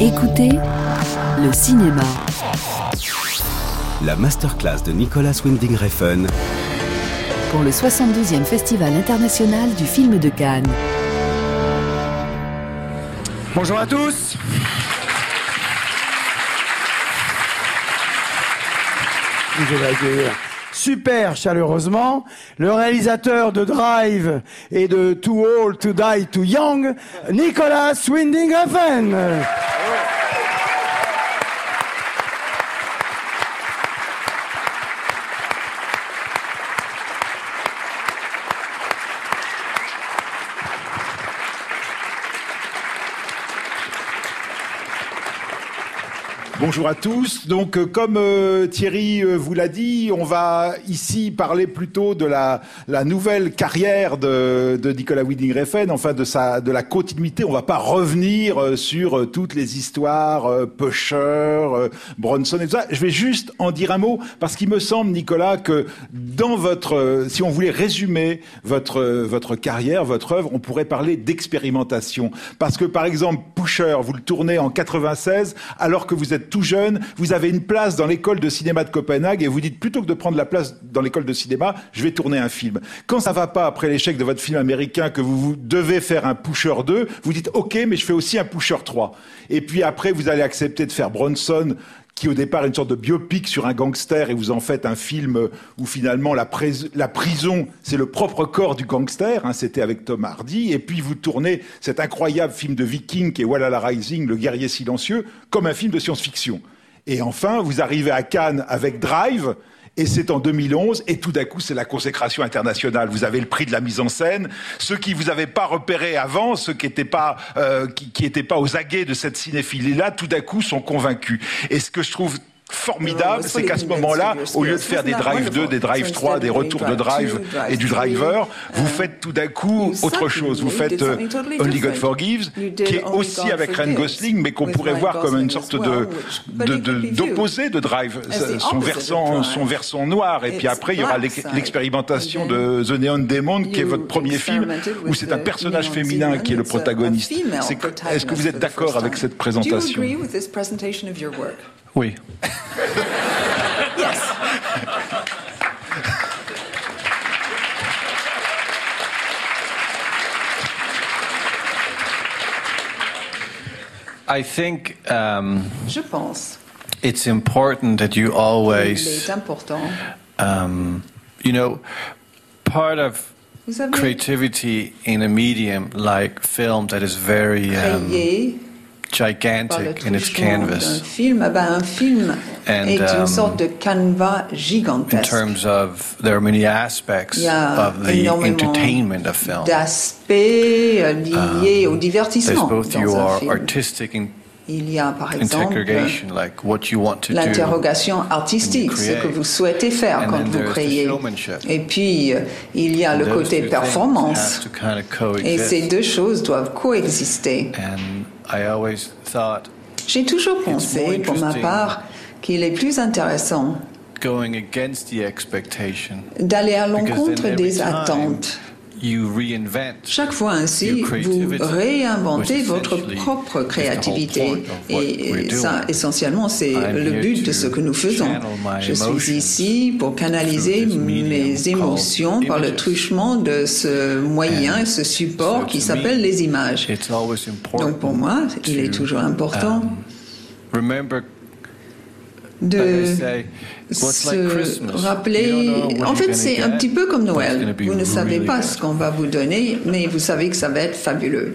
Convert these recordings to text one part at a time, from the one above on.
Écoutez le cinéma. La masterclass de Nicolas Winding Refn pour le 72e Festival international du film de Cannes. Bonjour à tous. Je vais accueillir super chaleureusement le réalisateur de Drive et de Too Old to Die Too Young, Nicolas Winding. Bonjour à tous. Donc, euh, comme euh, Thierry euh, vous l'a dit, on va ici parler plutôt de la, nouvelle carrière de, de Nicolas Winding Refn, enfin de sa de la continuité. On va pas revenir sur toutes les histoires Pusher, Bronson et tout ça. Je vais juste en dire un mot parce qu'il me semble, Nicolas, que dans votre, si on voulait résumer votre votre carrière, votre œuvre, on pourrait parler d'expérimentation. Parce que par exemple, Pusher, vous le tournez en 96, alors que vous êtes tout jeune, vous avez une place dans l'école de cinéma de Copenhague et vous dites plutôt que de prendre la place dans l'école de cinéma, je vais tourner un film. Quand ça va pas après l'échec de votre film américain que vous, vous devez faire un Pusher 2, vous dites OK, mais je fais aussi un Pusher 3. Et puis après, vous allez accepter de faire Bronson qui au départ est une sorte de biopic sur un gangster et vous en faites un film où finalement la, la prison c'est le propre corps du gangster, hein, c'était avec Tom Hardy, et puis vous tournez cet incroyable film de viking qui est Walhalla Rising, le guerrier silencieux, comme un film de science-fiction. Et enfin, vous arrivez à Cannes avec Drive, et c'est en 2011, et tout d'un coup, c'est la consécration internationale. Vous avez le prix de la mise en scène. Ceux qui vous avaient pas repéré avant, ceux qui n'étaient pas, euh, qui, qui pas aux aguets de cette cinéphilie-là, tout d'un coup sont convaincus. Et ce que je trouve formidable, c'est qu'à ce moment-là, au lieu de faire des Drive 2, des Drive 3, des retours de Drive et du Driver, vous faites tout d'un coup autre chose. Vous faites euh, Only God Forgives, qui est aussi avec Ryan Gosling, mais qu'on pourrait voir comme une sorte de d'opposé de, Drive, son versant, son versant noir. Et puis après, il y aura l'expérimentation de The Neon Demon, qui est votre premier film, où c'est un personnage féminin qui est le protagoniste. Est-ce que vous êtes d'accord avec cette présentation Oui. yes. I think um, Je pense. It's important that you always. Il est important. Um, you know, part of creativity in a medium like film that is very um, gigantic in its canvas. Un film, eh ben, un film and, est une um, sorte de canevas gigantesque. In terms of there are many aspects of the entertainment of film. D'aspects euh, liés um, au divertissement. There's both your artistic Il y a par exemple like what you want to l'interrogation artistique, ce que vous souhaitez faire And quand then vous créez. Et puis euh, il y a le Those côté two performance. kind of Et coexist. ces deux choses doivent coexister. And J'ai toujours pensé, pour ma part, qu'il est plus intéressant going against the expectation d'aller à l'encontre des attentes. You reinvent Chaque fois ainsi, Your vous creativity, réinventez votre propre créativité. Et ça, essentiellement, c'est le but de ce que nous faisons. Je suis ici pour canaliser mes émotions par le truchement de ce moyen, ce support qui s'appelle les images. It's always important Donc pour moi, il est to, toujours important um, remember de se rappeler. En fait, c'est un petit peu comme Noël. Vous ne savez pas ce qu'on va vous donner, mais vous savez que ça va être fabuleux.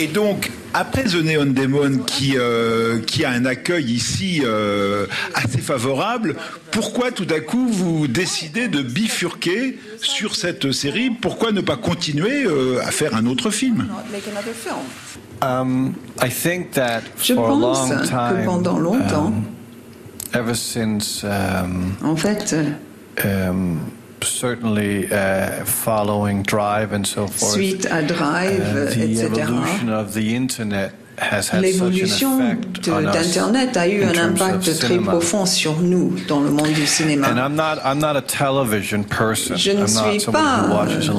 Et donc, après The Neon Demon, qui, euh, qui a un accueil ici euh, assez favorable, pourquoi tout d'un coup vous décidez de bifurquer sur cette série? Pourquoi ne pas continuer euh, à faire un autre film? Um, I think that Je pense que pendant longtemps, um, ever since um, en fait, um, certainly uh, following Drive and so forth, suite à Drive, uh, the etc., evolution of the internet l'évolution d'Internet a eu un impact très profond sur nous dans le monde du cinéma. Je ne suis pas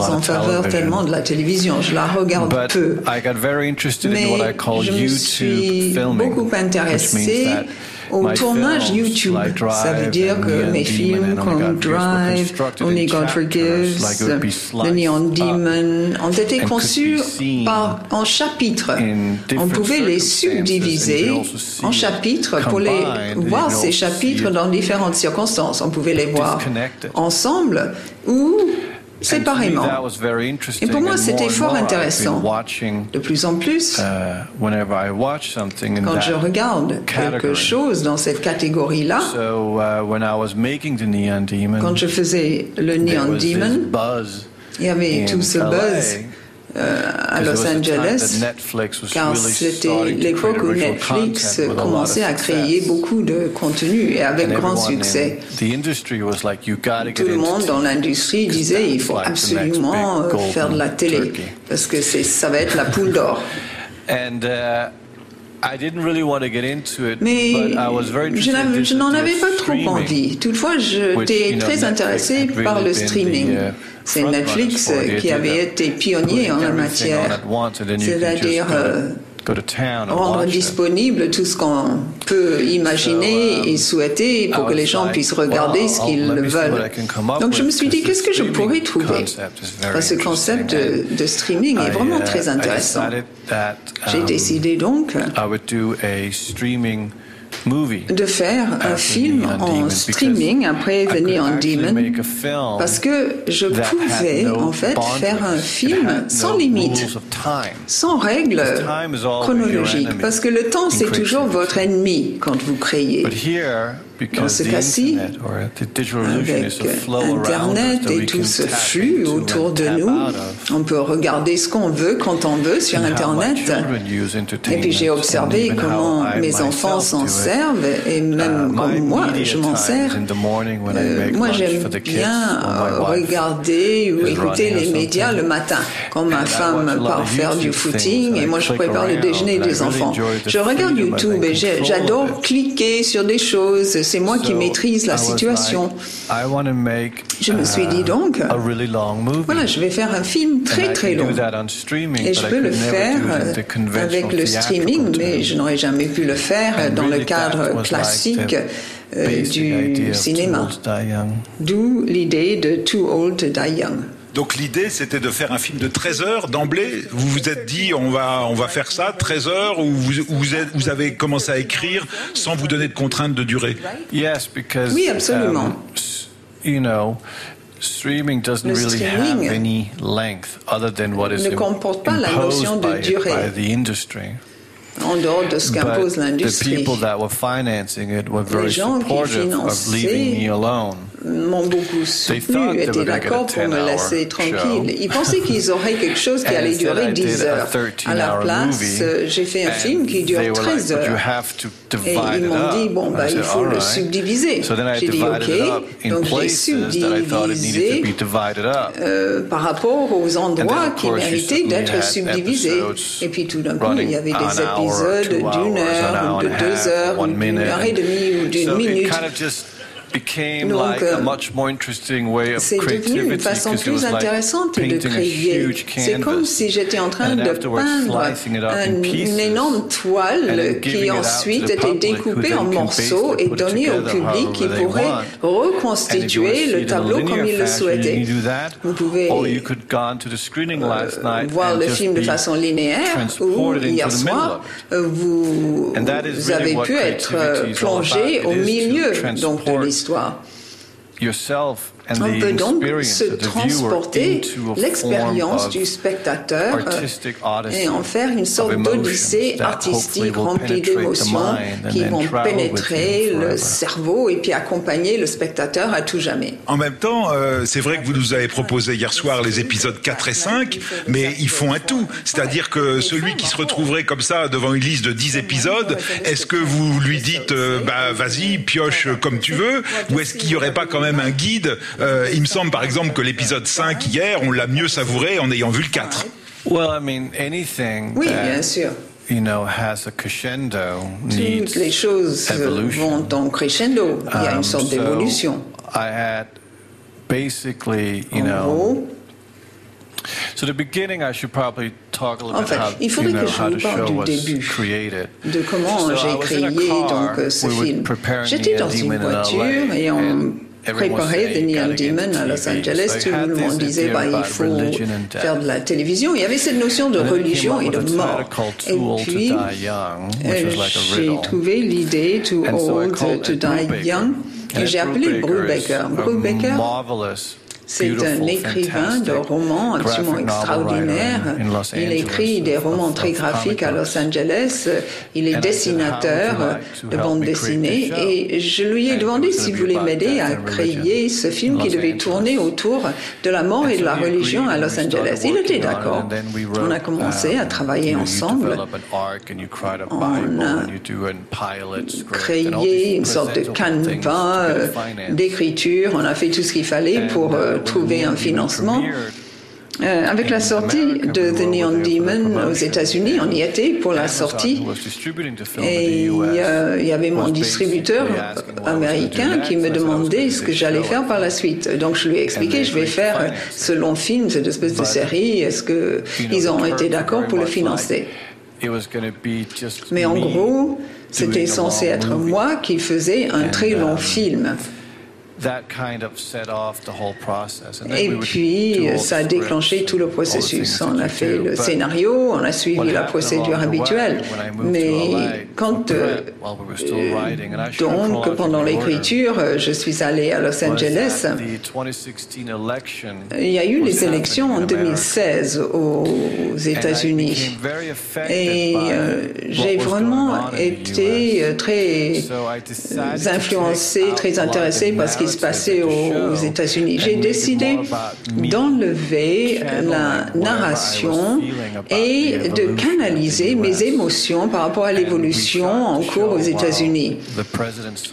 en faveur tellement de la télévision, je la regarde peu. Mais je me suis beaucoup intéressé au tournage YouTube. Ça veut dire que mes films comme Drive, Only God Forgives, The Neon Demon ont été conçus par, en chapitres. On pouvait les subdiviser en chapitres pour les voir ces chapitres dans différentes circonstances. On pouvait les voir ensemble ou séparément. Et pour moi, c'était fort intéressant. De plus en plus, uh, quand je regarde quelque chose dans cette catégorie-là, uh, quand je faisais le Neon Demon, il y avait tout ce buzz euh, à Los Angeles, car c'était l'époque où Netflix commençait à créer beaucoup de contenu et avec grand succès. Tout le monde dans l'industrie disait il faut absolument euh, faire de la télé parce que ça va être la poule d'or. Mais je n'en avais pas trop envie. Toutefois, j'étais très intéressé par le streaming. Uh, c'est Netflix qui avait été pionnier en la matière, c'est-à-dire rendre disponible tout ce qu'on peut imaginer et souhaiter pour que les gens puissent regarder ce qu'ils veulent. Donc je me suis dit, qu'est-ce que je pourrais trouver? Ce concept de, streaming est vraiment très uh, intéressant. J'ai um, décidé donc de faire un film en streaming après The Neon Demon parce que je pouvais en fait faire un film sans limite, sans règles chronologiques parce que le temps c'est toujours votre ennemi quand vous créez. Dans ce cas-ci, avec Internet et tout ce flux autour de nous, on peut regarder ce qu'on veut quand on veut sur Internet. Et puis j'ai observé comment mes enfants s'en servent et même comme moi, je m'en sers. Euh, moi, j'aime bien regarder ou écouter les médias le matin quand ma femme part faire du footing et moi je prépare le déjeuner des enfants. Je regarde YouTube et j'adore cliquer sur des choses c'est moi qui maîtrise la situation. Je me suis dit donc, voilà, je vais faire un film très très long. Et je peux le faire avec le streaming, mais je n'aurais jamais pu le faire dans le cadre classique euh, du cinéma. D'où l'idée de Too Old to Die Young. Donc l'idée, c'était de faire un film de 13 heures d'emblée. Vous vous êtes dit, on va, on va faire ça, 13 heures, ou vous, vous, avez commencé à écrire sans vous donner de contraintes de durée? Oui, absolument. Um, you know, streaming doesn't really have any length other than what is imposed by, by the industry. en dehors de ce qu'impose l'industrie. Les gens qui finançaient m'ont beaucoup soutenu, étaient d'accord pour me laisser tranquille. Ils pensaient qu'ils auraient quelque chose qui allait durer 10 heures. À la place, j'ai fait un film qui dure 13 heures. Et ils m'ont dit, bon, bah, il faut le subdiviser. J'ai dit, OK. Donc, j'ai subdivisé euh, par rapport aux endroits qui méritaient d'être subdivisés. Et puis, tout d'un coup, il y avait des épisodes d'une heure, ou de deux heures, d'une heure et demie, ou d'une minute. Donc, c'est devenu une façon plus intéressante de créer. C'est comme si j'étais en train de peindre une énorme toile qui ensuite était découpée en morceaux et donnée au public qui pourrait reconstituer le tableau comme il le souhaitait. Vous pouvez euh, voir le film de façon linéaire ou hier soir, vous, vous avez pu être plongé au milieu donc, de l'histoire histoire. On peut donc se transporter l'expérience du spectateur euh, et en faire une sorte d'odyssée artistique remplie d'émotions qui vont pénétrer le cerveau et puis accompagner le spectateur à tout jamais. En même temps, euh, c'est vrai que vous nous avez proposé hier soir les épisodes 4 et 5, mais ils font un tout. C'est-à-dire que celui qui se retrouverait comme ça devant une liste de 10 épisodes, est-ce que vous lui dites, euh, bah vas-y, pioche comme tu veux, ou est-ce qu'il n'y aurait pas quand même un guide euh, il me semble par exemple que l'épisode 5 hier, on l'a mieux savouré en ayant vu le 4. oui, bien sûr. Toutes les choses vont en crescendo. Il y a une um, sorte d'évolution. Basically, you know, So the beginning, I should probably talk a little en fait, how, il faudrait you know, que je vous parle du début, de comment j'ai créé donc ce film. J'étais dans une voiture et on préparait The Neon Demon à Los Angeles. Tout le monde disait bah, il faut faire de la télévision. Il y avait cette notion de religion et de mort. Et puis, euh, j'ai trouvé l'idée Too Old to Die Young que j'ai appelé Brubaker. Brubaker c'est un écrivain de romans absolument extraordinaire. Il écrit des romans très graphiques à Los Angeles. Il est dessinateur de bande dessinée et je lui ai demandé s'il voulait m'aider à créer ce film qui devait tourner autour de la mort et de la religion à Los Angeles. Il était d'accord. On a commencé à travailler ensemble. On a créé une sorte de canevas d'écriture. On a fait tout ce qu'il fallait pour euh, trouver un financement. Euh, avec la sortie de The Neon Demon aux États-Unis, on y était pour la sortie. Et il y avait mon distributeur américain qui me demandait ce que j'allais faire par la suite. Donc je lui ai expliqué, je vais faire ce long film, cette espèce de série. Est-ce qu'ils ont été d'accord pour le financer? Mais en gros, c'était censé être moi qui faisais un très long film. Et puis, ça a déclenché tout le processus. On a fait le scénario, on a suivi la procédure habituelle. Mais quand, euh, donc, pendant l'écriture, je suis allé à Los Angeles, il y a eu les élections en 2016 aux États-Unis. Et euh, j'ai vraiment été euh, très influencé, très intéressé par ce qui se passait aux, États-Unis. J'ai décidé d'enlever la narration et de canaliser mes émotions par rapport à l'évolution en cours aux États-Unis.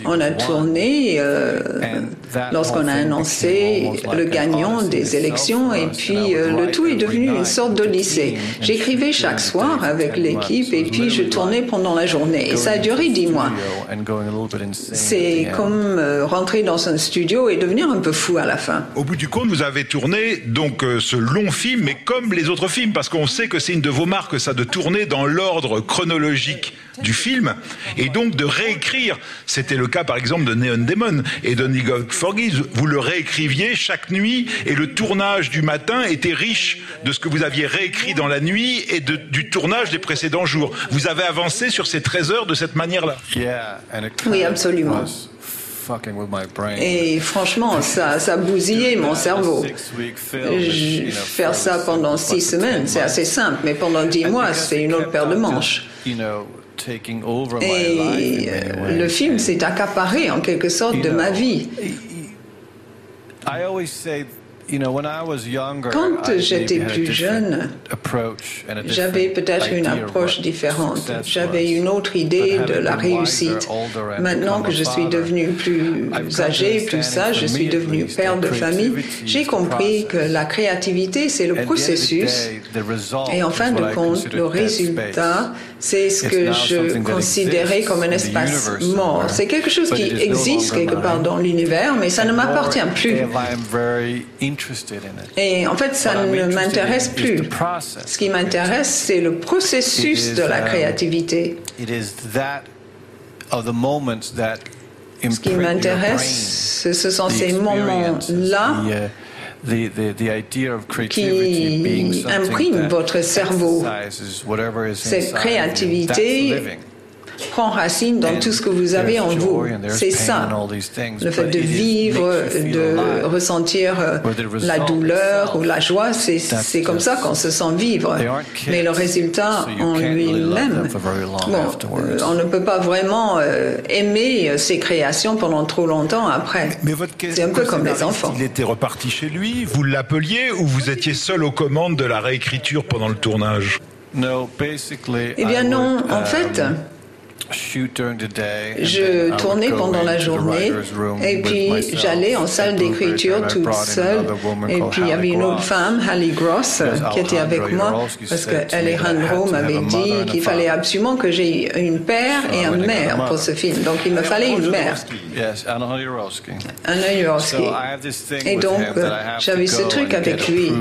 On a tourné euh, lorsqu'on a annoncé le gagnant des élections et puis euh, le tout est devenu une sorte de lycée. J'écrivais chaque soir avec l'équipe et puis je tournais pendant la journée et ça a duré dix mois. C'est comme euh, rentrer dans un studio et devenir un peu fou à la fin. Au bout du compte, vous avez tourné donc euh, ce long film, mais comme les autres films, parce qu'on sait que c'est une de vos marques, ça, de tourner dans l'ordre chronologique du film, et donc de réécrire. C'était le cas, par exemple, de Neon Demon et de Nigel Forgives. Vous le réécriviez chaque nuit, et le tournage du matin était riche de ce que vous aviez réécrit dans la nuit et de, du tournage des précédents jours. Vous avez avancé sur ces 13 heures de cette manière-là. Oui, absolument. Et franchement, ça, ça bousillait mon cerveau. faire ça pendant six semaines, c'est assez simple, mais pendant dix mois, c'est une autre paire de manches. Et le film s'est accaparé en quelque sorte de ma vie. Quand j'étais plus jeune, j'avais peut-être une approche différente. J'avais une autre idée de la réussite. Maintenant que je suis devenu plus âgé, plus sage, je suis devenu père de famille, j'ai compris que la créativité, c'est le processus. Et en fin de compte, le résultat, c'est ce que je considérais comme un espace mort. C'est quelque chose qui existe quelque part dans l'univers, mais ça ne m'appartient plus. Et en fait, ça ne m'intéresse plus. Ce qui m'intéresse, c'est le processus de la créativité. Ce qui m'intéresse, ce sont ces moments-là qui impriment votre cerveau. Cette créativité prend racine dans tout ce que vous avez en vous. C'est ça. Le fait de vivre, de ressentir euh, la douleur ou la joie, c'est comme ça qu'on se sent vivre. Mais le résultat en lui-même, bon, euh, on ne peut pas vraiment euh, aimer ses créations pendant trop longtemps après. C'est un peu comme les enfants. Il était reparti chez lui, vous l'appeliez ou vous étiez seul aux commandes de la réécriture pendant le tournage? Eh bien non, en fait, je tournais pendant la journée et puis j'allais en salle d'écriture toute seule. Et puis il y avait une autre femme, Hallie Gross, qui était avec moi parce que Alejandro m'avait dit qu'il fallait absolument que j'ai une père et un mère pour ce film. Donc il me fallait une mère. Anna Jurowski. Et donc j'avais ce truc avec lui.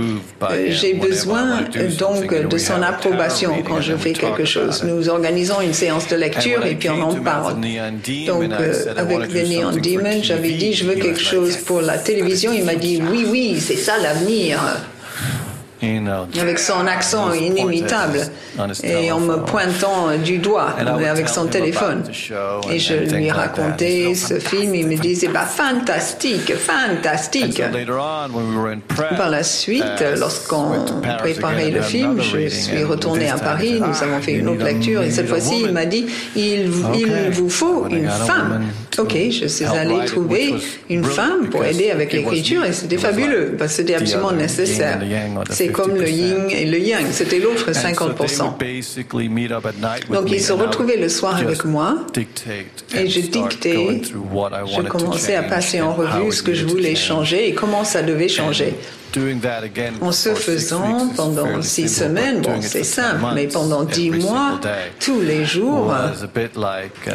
Euh, j'ai besoin donc de son approbation quand je fais quelque chose. Nous organisons une séance de lecture et puis on en parle. Donc, euh, avec The Neon Demon, j'avais dit, je veux quelque chose pour la télévision. Il m'a dit, oui, oui, c'est ça l'avenir avec son accent inimitable et en me pointant du doigt avec son téléphone. Et je lui racontais ce film, il me disait bah, fantastique, fantastique. Par la suite, uh, lorsqu'on préparait le film, je suis retourné à Paris, nous avons fait une autre lecture et cette fois-ci, il m'a dit il, il vous faut une femme. Ok, je suis allé trouver une femme pour aider avec l'écriture et c'était fabuleux parce que c'était absolument nécessaire. C'est comme le yin et le yang, c'était l'autre 50%. Donc ils se retrouvaient le soir avec moi et je dictais, je commençais à passer en revue ce que je voulais changer et comment ça devait changer. En se faisant pendant six semaines, bon, c'est simple, mais pendant dix mois, tous les jours,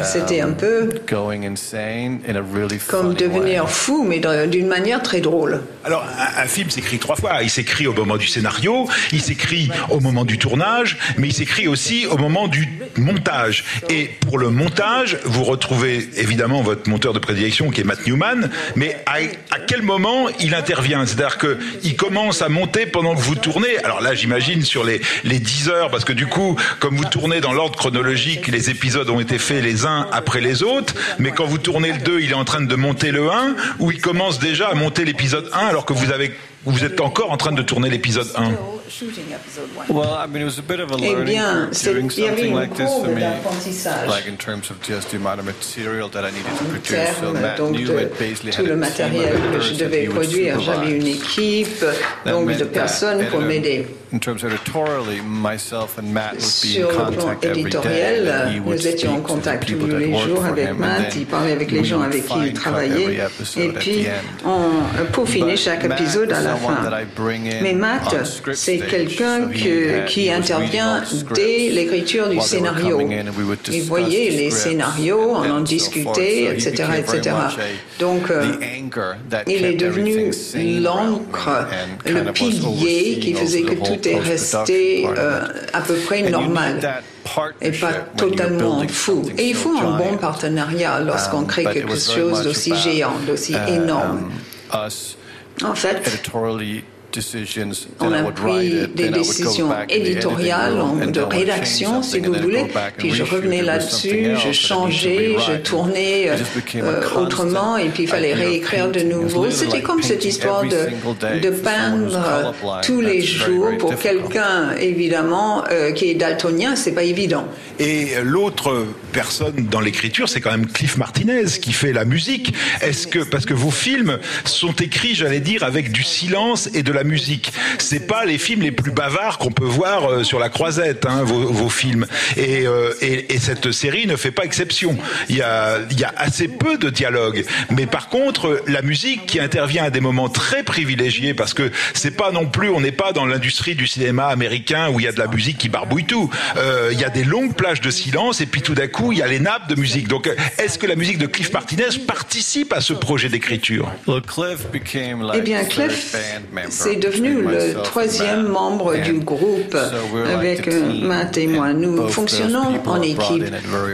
c'était un um, peu comme devenir fou, mais d'une manière très drôle. Alors, un, film s'écrit trois fois. Il s'écrit au moment du scénario, il s'écrit au moment du tournage, mais il s'écrit aussi au moment du montage. Et pour le montage, vous retrouvez évidemment votre monteur de prédilection qui est Matt Newman, mais à, à quel moment il intervient? C'est-à-dire qu'il il commence à monter pendant que vous tournez. Alors là, j'imagine sur les, les 10 heures, parce que du coup, comme vous tournez dans l'ordre chronologique, les épisodes ont été faits les uns après les autres, mais quand vous tournez le 2, il est en train de monter le 1, ou il commence déjà à monter l'épisode 1 alors que vous avez vous êtes encore en train de tourner l'épisode 1 shooting episode one. Well, I mean, it was a bit of a eh learning bien, curve doing something like this for me, like in terms of just the amount of material that I needed to produce. So Matt donc, knew it basically had le matériel que je devais produire. J'avais une. Sur le plan éditorial, nous étions en contact tous les jours avec Matt, il parlait avec les gens avec qui il travaillait, et puis on peaufinait chaque épisode à la fin. Mais Matt, c'est quelqu'un qui intervient dès l'écriture du scénario. Il voyait les scénarios, on en discutait, etc., etc. Donc, euh, il est devenu l'encre, le pilier qui faisait que tout est resté euh, à peu près normal et pas totalement fou. Et il faut un bon partenariat lorsqu'on um, crée quelque chose d'aussi géant, d'aussi uh, énorme. Um, en fait, on a pris des décisions éditoriales, de rédaction, si vous voulez, puis je revenais là-dessus, je changeais, je tournais euh, autrement, et puis il fallait réécrire de nouveau. C'était comme cette histoire de, de peindre tous les jours pour quelqu'un, évidemment, euh, qui est daltonien, c'est pas évident. Et l'autre personne dans l'écriture, c'est quand même Cliff Martinez qui fait la musique. Est-ce que parce que vos films sont écrits, j'allais dire, avec du silence et de la musique. C'est pas les films les plus bavards qu'on peut voir euh, sur la croisette, hein, vos, films. Euh, et, et, cette série ne fait pas exception. Il y a, il y a assez peu de dialogue, mais par contre, la musique qui intervient à des moments très privilégiés, parce que c'est pas non plus, on n'est pas dans l'industrie du cinéma américain où il y a de la musique qui barbouille tout. Euh, il y a des longues plages de silence et puis tout d'un coup, il y a les nappes de musique. Donc, est-ce que la musique de Cliff Martinez participe à ce projet d'écriture? Eh bien, Cliff, c'est devenu le troisième membre du groupe avec Matt et moi. Nous fonctionnons en équipe.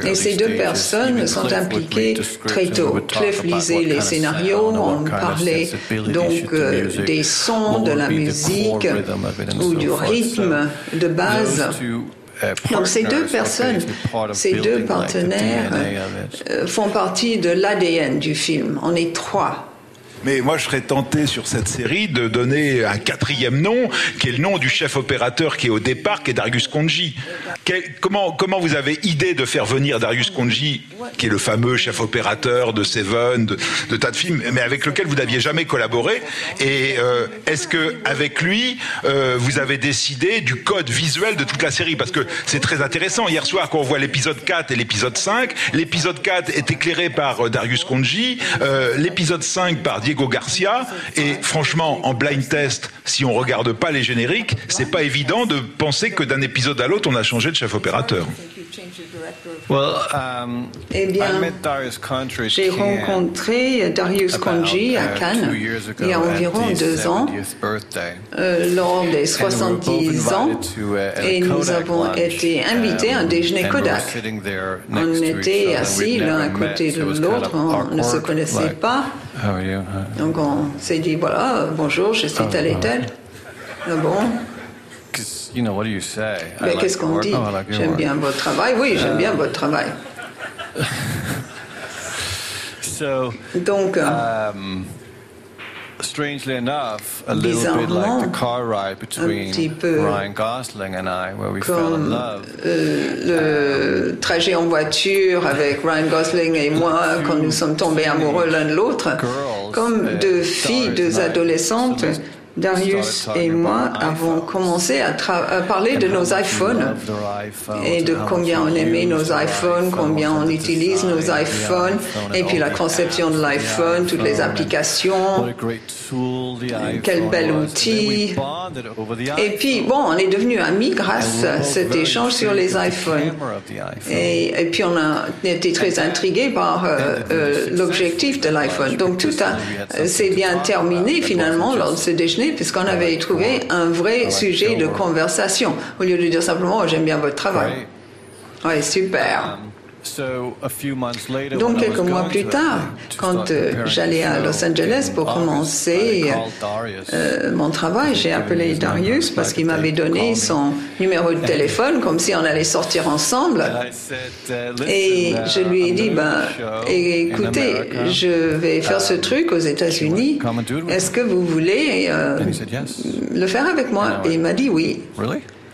Et ces deux personnes sont impliquées très tôt. Cliff lisait les scénarios, on parlait donc euh, des sons, de la musique ou du rythme de base. Donc ces deux personnes, ces deux partenaires euh, font partie de l'ADN du film. On est trois. Mais moi, je serais tenté sur cette série de donner un quatrième nom, qui est le nom du chef opérateur qui est au départ, qui est Darius Konji. comment, comment vous avez idée de faire venir Darius Konji qui est le fameux chef opérateur de Seven, de, de tas de films, mais avec lequel vous n'aviez jamais collaboré? Et euh, est-ce que avec lui, euh, vous avez décidé du code visuel de toute la série? Parce que c'est très intéressant. Hier soir, quand on voit l'épisode 4 et l'épisode 5, l'épisode 4 est éclairé par euh, Darius Konji, l'épisode 5 par Diego Garcia, et franchement, en blind test, si on regarde pas les génériques, c'est pas évident de penser que d'un épisode à l'autre, on a changé de chef opérateur. Um, eh bien, j'ai rencontré Darius Konji à uh, Cannes il y a environ deux ans, euh, lors des 70 ans, uh, et nous avons été invités à un um, déjeuner Kodak. On était assis l'un à côté de l'autre, on ne se connaissait pas. Donc on s'est dit, voilà, bonjour, je suis tel et tel. Ah bon mais qu'est-ce qu'on dit? Oh, J'aime bien votre travail. Oui, j'aime bien votre travail. Donc, um, strangely enough, a little bit like the car ride between Ryan Gosling and I, where we fell in love. Euh, le trajet en voiture avec Ryan Gosling et moi, quand nous sommes tombés amoureux l'un de l'autre, comme deux filles, deux adolescentes Darius et moi avons commencé à, parler de nos iPhones et de combien on aimait nos iPhones, combien on utilise nos iPhones, et puis la conception de l'iPhone, toutes les applications, quel bel outil. Et puis, bon, on est devenus amis grâce à cet échange sur les iPhones. Et, puis, on a été très intrigués par euh, euh, l'objectif de l'iPhone. Donc, tout s'est bien terminé finalement lors de ce déjeuner puisqu'on avait trouvé un vrai sujet de conversation, au lieu de dire simplement oh, j'aime bien votre travail. Oui, super. Donc quelques mois plus tard, quand euh, j'allais à Los Angeles pour commencer euh, mon travail, j'ai appelé Darius parce qu'il m'avait donné son numéro de téléphone comme si on allait sortir ensemble. Et je lui ai dit, ben, écoutez, je vais faire ce truc aux États-Unis. Est-ce que vous voulez euh, le faire avec moi? Et il m'a dit oui.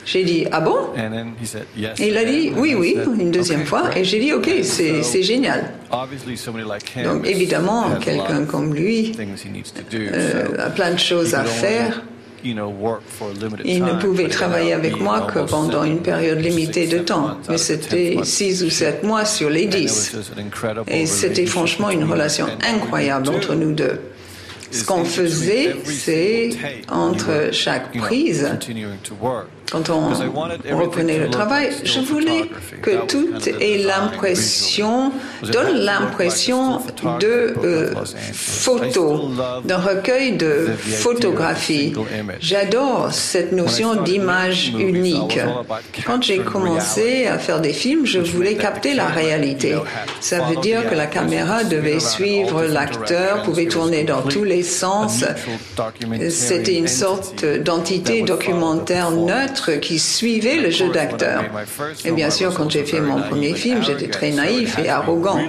J'ai dit, ah bon? Et il a dit, oui, oui, une deuxième fois. Et j'ai dit, ok, c'est génial. Donc évidemment, quelqu'un comme lui euh, a plein de choses à faire. Il ne pouvait travailler avec moi que pendant une période limitée de temps, mais c'était six ou sept mois sur les dix. Et c'était franchement une relation incroyable entre nous deux. Ce qu'on faisait, c'est entre chaque prise, quand on, reprenait le travail, je voulais que tout ait l'impression, donne l'impression de euh, photo, d'un recueil de photographies. J'adore cette notion d'image unique. Quand j'ai commencé à faire des films, je voulais capter la réalité. Ça veut dire que la caméra devait suivre l'acteur, pouvait tourner dans tous les sens. C'était une sorte d'entité documentaire neutre qui suivait le jeu d'acteur. Et bien sûr, quand j'ai fait mon premier film, j'étais très naïf et arrogant.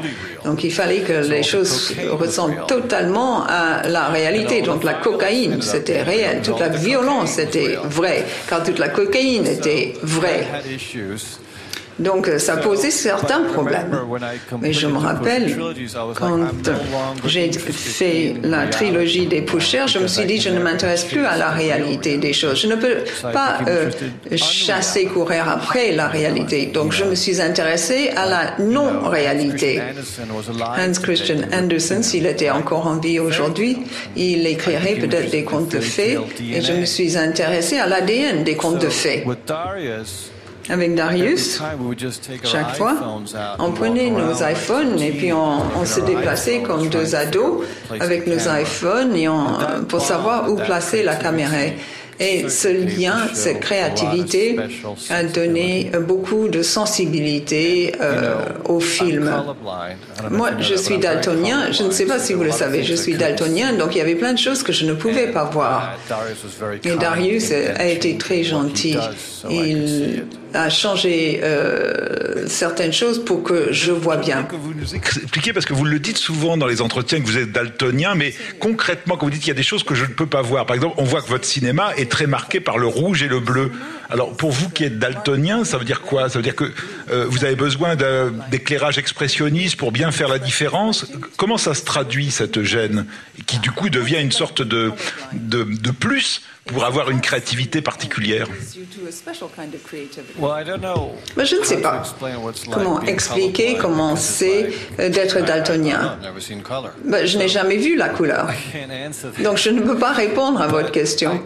Donc il fallait que les choses ressemblent totalement à la réalité. Donc la cocaïne, c'était réel. Toute la violence, c'était vrai. Car toute la cocaïne était vraie. Donc euh, ça posait certains problèmes. Mais je me rappelle, quand j'ai fait la trilogie des poussières, je me suis dit, je ne m'intéresse plus à la réalité des choses. Je ne peux pas euh, chasser, courir après la réalité. Donc je me suis intéressé à la non-réalité. Hans Christian Andersen, s'il était encore en vie aujourd'hui, il écrirait peut-être des contes de fées. Et je me suis intéressé à l'ADN des contes de fées. Avec Darius, chaque fois, on prenait nos iPhones et puis on, se déplaçait comme deux ados avec nos iPhones et pour savoir où placer la caméra. Et ce lien, cette créativité a donné beaucoup de sensibilité euh, au film. Moi, je suis daltonien. Je ne sais pas si vous le savez, je suis daltonien, donc il y avait plein de choses que je ne pouvais pas voir. Et Darius a été très gentil. Il à changer euh, certaines choses pour que je vois bien. Que vous nous expliquez, parce que vous le dites souvent dans les entretiens que vous êtes daltonien, mais concrètement, quand vous dites qu'il y a des choses que je ne peux pas voir, par exemple, on voit que votre cinéma est très marqué par le rouge et le bleu. Alors pour vous qui êtes daltonien, ça veut dire quoi? Ça veut dire que euh, vous avez besoin d'éclairage expressionniste pour bien faire la différence? Comment ça se traduit cette gêne qui du coup devient une sorte de, de, de plus pour avoir une créativité particulière? Mais Je ne sais pas comment expliquer comment c'est euh, d'être daltonien. Ben, je n'ai jamais vu la couleur. Donc je ne peux pas répondre à votre question.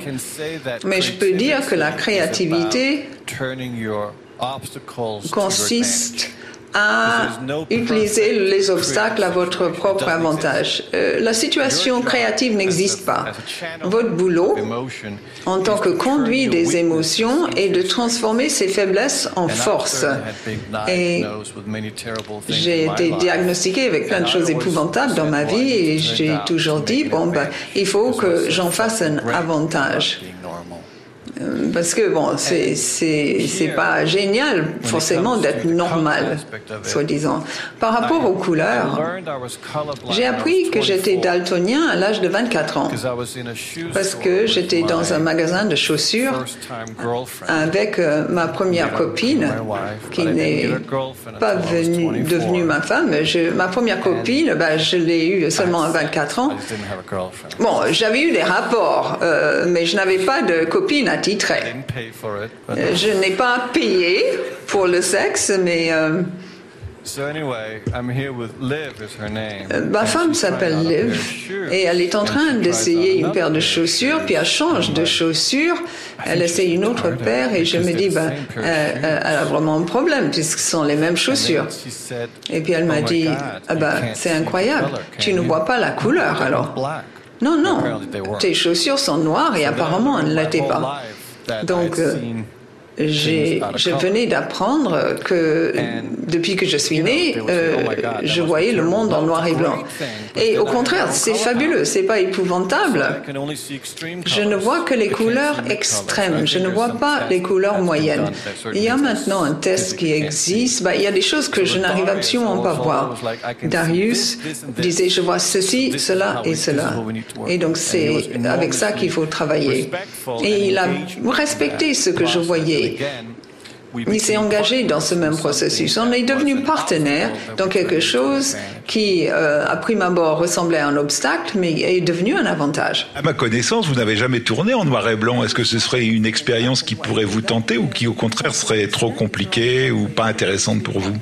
Mais je peux dire que la créativité consiste à utiliser les obstacles à votre propre avantage. Euh, la situation créative n'existe pas. Votre boulot, en tant que conduit des émotions, est de transformer ces faiblesses en force. Et j'ai été diagnostiqué avec plein de choses épouvantables dans ma vie et j'ai toujours dit, bon, ben, il faut que j'en fasse un avantage. Euh, parce que bon, c'est c'est pas génial forcément d'être normal, soi-disant. Par rapport aux couleurs, j'ai appris que j'étais daltonien à l'âge de 24 ans, parce que j'étais dans un magasin de chaussures avec euh, ma première copine, qui n'est pas venue, devenue ma femme. Je, ma première copine, bah, je l'ai eue seulement à 24 ans. Bon, j'avais eu des rapports, euh, mais je n'avais pas de copine euh, je n'ai pas payé pour le sexe, mais... Euh, euh, ma femme s'appelle Liv et elle est en train d'essayer une paire de chaussures, puis elle change de chaussures, elle essaye une autre paire et je me dis, ben, elle, a vraiment un problème puisque ce sont les mêmes chaussures. Et puis elle m'a oh dit, ah ben, c'est incroyable, tu ne vois pas la couleur alors. Non, non, tes chaussures sont noires et apparemment elles ne l'étaient pas. Donc, euh, je venais d'apprendre que depuis que je suis né, euh, je voyais le monde en noir et blanc. Et au contraire, c'est fabuleux, c'est pas épouvantable. Je ne vois que les couleurs extrêmes, je ne vois pas les couleurs moyennes. Il y a maintenant un test qui existe, bah, il y a des choses que je n'arrive absolument pas à voir. Darius disait, je vois ceci, cela et cela. Et donc c'est avec ça qu'il faut travailler. Et il a respecté ce que je voyais. Il s'est engagé dans ce même processus. On est devenu partenaire dans quelque chose qui, euh, à prime abord, ressemblait à un obstacle, mais est devenu un avantage. À ma connaissance, vous n'avez jamais tourné en noir et blanc. Est-ce que ce serait une expérience qui pourrait vous tenter ou qui, au contraire, serait trop compliquée ou pas intéressante pour vous?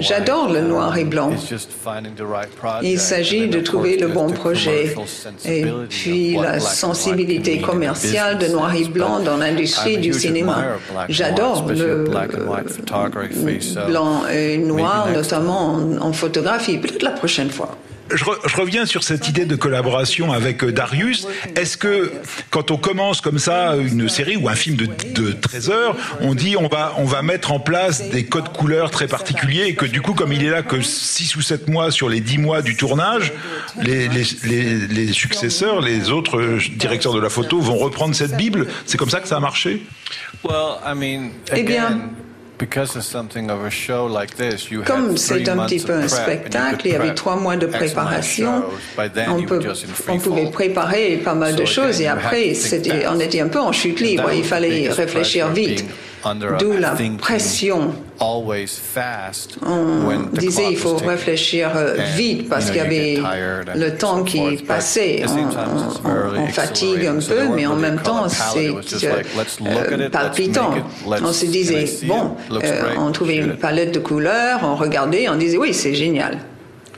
J'adore le noir et blanc. Il s'agit de trouver le bon projet. Et puis, la sensibilité commerciale de noir et blanc dans l'industrie du cinéma. J'adore le blanc et noir, notamment en, photographie. Peut-être la prochaine fois. Je, reviens sur cette idée de collaboration avec euh, Darius. Est-ce que quand on commence comme ça une série ou un film de, de 13 heures, on dit on va, on va mettre en place des codes couleurs très particuliers et que du coup, comme il est là que 6 ou 7 mois sur les 10 mois du tournage, les, les, les, les successeurs, les autres euh, directeurs de la photo vont reprendre cette Bible? C'est comme ça que ça a marché? Eh bien, comme c'est un petit peu un spectacle, il y avait trois mois de préparation. On, peut, on pouvait préparer pas mal de choses et après, on était un peu en chute libre. Il fallait réfléchir vite. D'où la pression. On disait il faut réfléchir euh, vite parce qu'il y avait le temps qui passait. On, fatigue un peu, mais en même temps c'est euh, palpitant. On se disait bon, euh, on trouvait une palette de couleurs, on regardait, on disait oui c'est génial,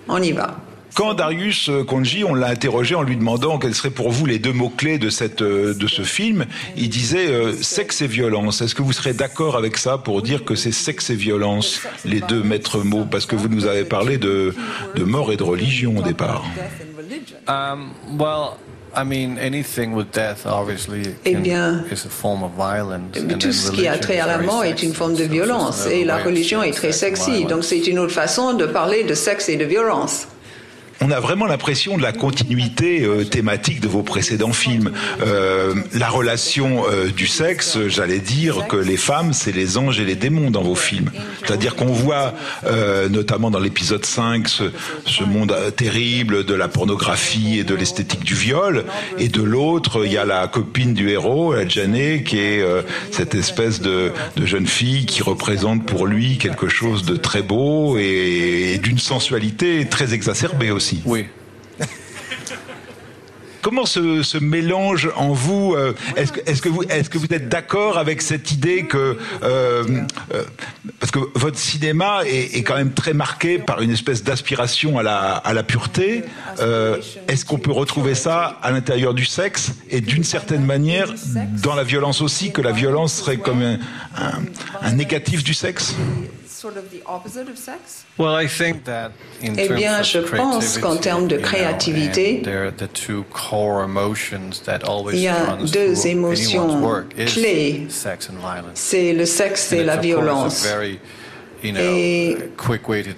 on y va. Quand Darius euh, Konji, on l'a interrogé en lui demandant quels seraient pour vous les deux mots-clés de, cette, euh, de ce film, il disait euh, sexe et violence. Est-ce que vous serez d'accord avec ça pour dire que c'est sexe et violence, les deux maîtres mots? Parce que vous nous avez parlé de, de mort et de religion au départ. Um, eh bien, tout ce qui a trait à la mort est une forme de violence et la religion est très sexy. Donc c'est une autre façon de parler de sexe et de violence. On a vraiment l'impression de la continuité euh, thématique de vos précédents films. Euh, la relation euh, du sexe, j'allais dire que les femmes, c'est les anges et les démons dans vos films. C'est-à-dire qu'on voit, notamment dans l'épisode 5, ce, monde terrible de la pornographie et de l'esthétique du viol, et de l'autre, il y a la copine du héros, Janet, qui est cette espèce de, de, jeune fille qui représente pour lui quelque chose de très beau et, et d'une sensualité très exacerbée aussi. Oui. Comment se, se, mélange en vous euh, Est-ce que, est que, vous, est que vous êtes d'accord avec cette idée que euh, euh, parce que votre cinéma est, est, quand même très marqué par une espèce d'aspiration à la, à la pureté. Est-ce qu'on peut retrouver ça à l'intérieur du sexe et d'une certaine manière dans la violence aussi que la violence serait comme un, un, un négatif du sexe? Eh bien, je pense qu'en termes de créativité, il y a deux émotions clés. C'est le sexe et la violence. Et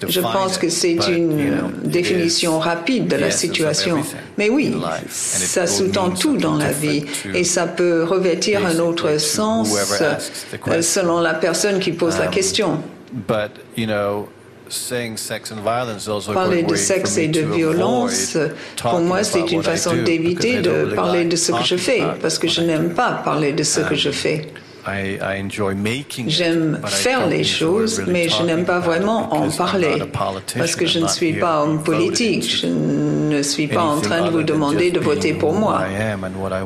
je pense que c'est une définition rapide de la situation. Mais oui, ça sous-tend tout dans la vie et ça peut revêtir un autre sens euh, selon la personne qui pose la um, question. Parler de sexe et de violence, pour moi, c'est une façon d'éviter de parler de ce que je fais, parce que je n'aime pas parler de ce que je fais. J'aime faire les choses, mais je n'aime pas vraiment en parler, parce que je ne suis pas homme politique, je ne suis pas en train de vous demander de voter pour moi.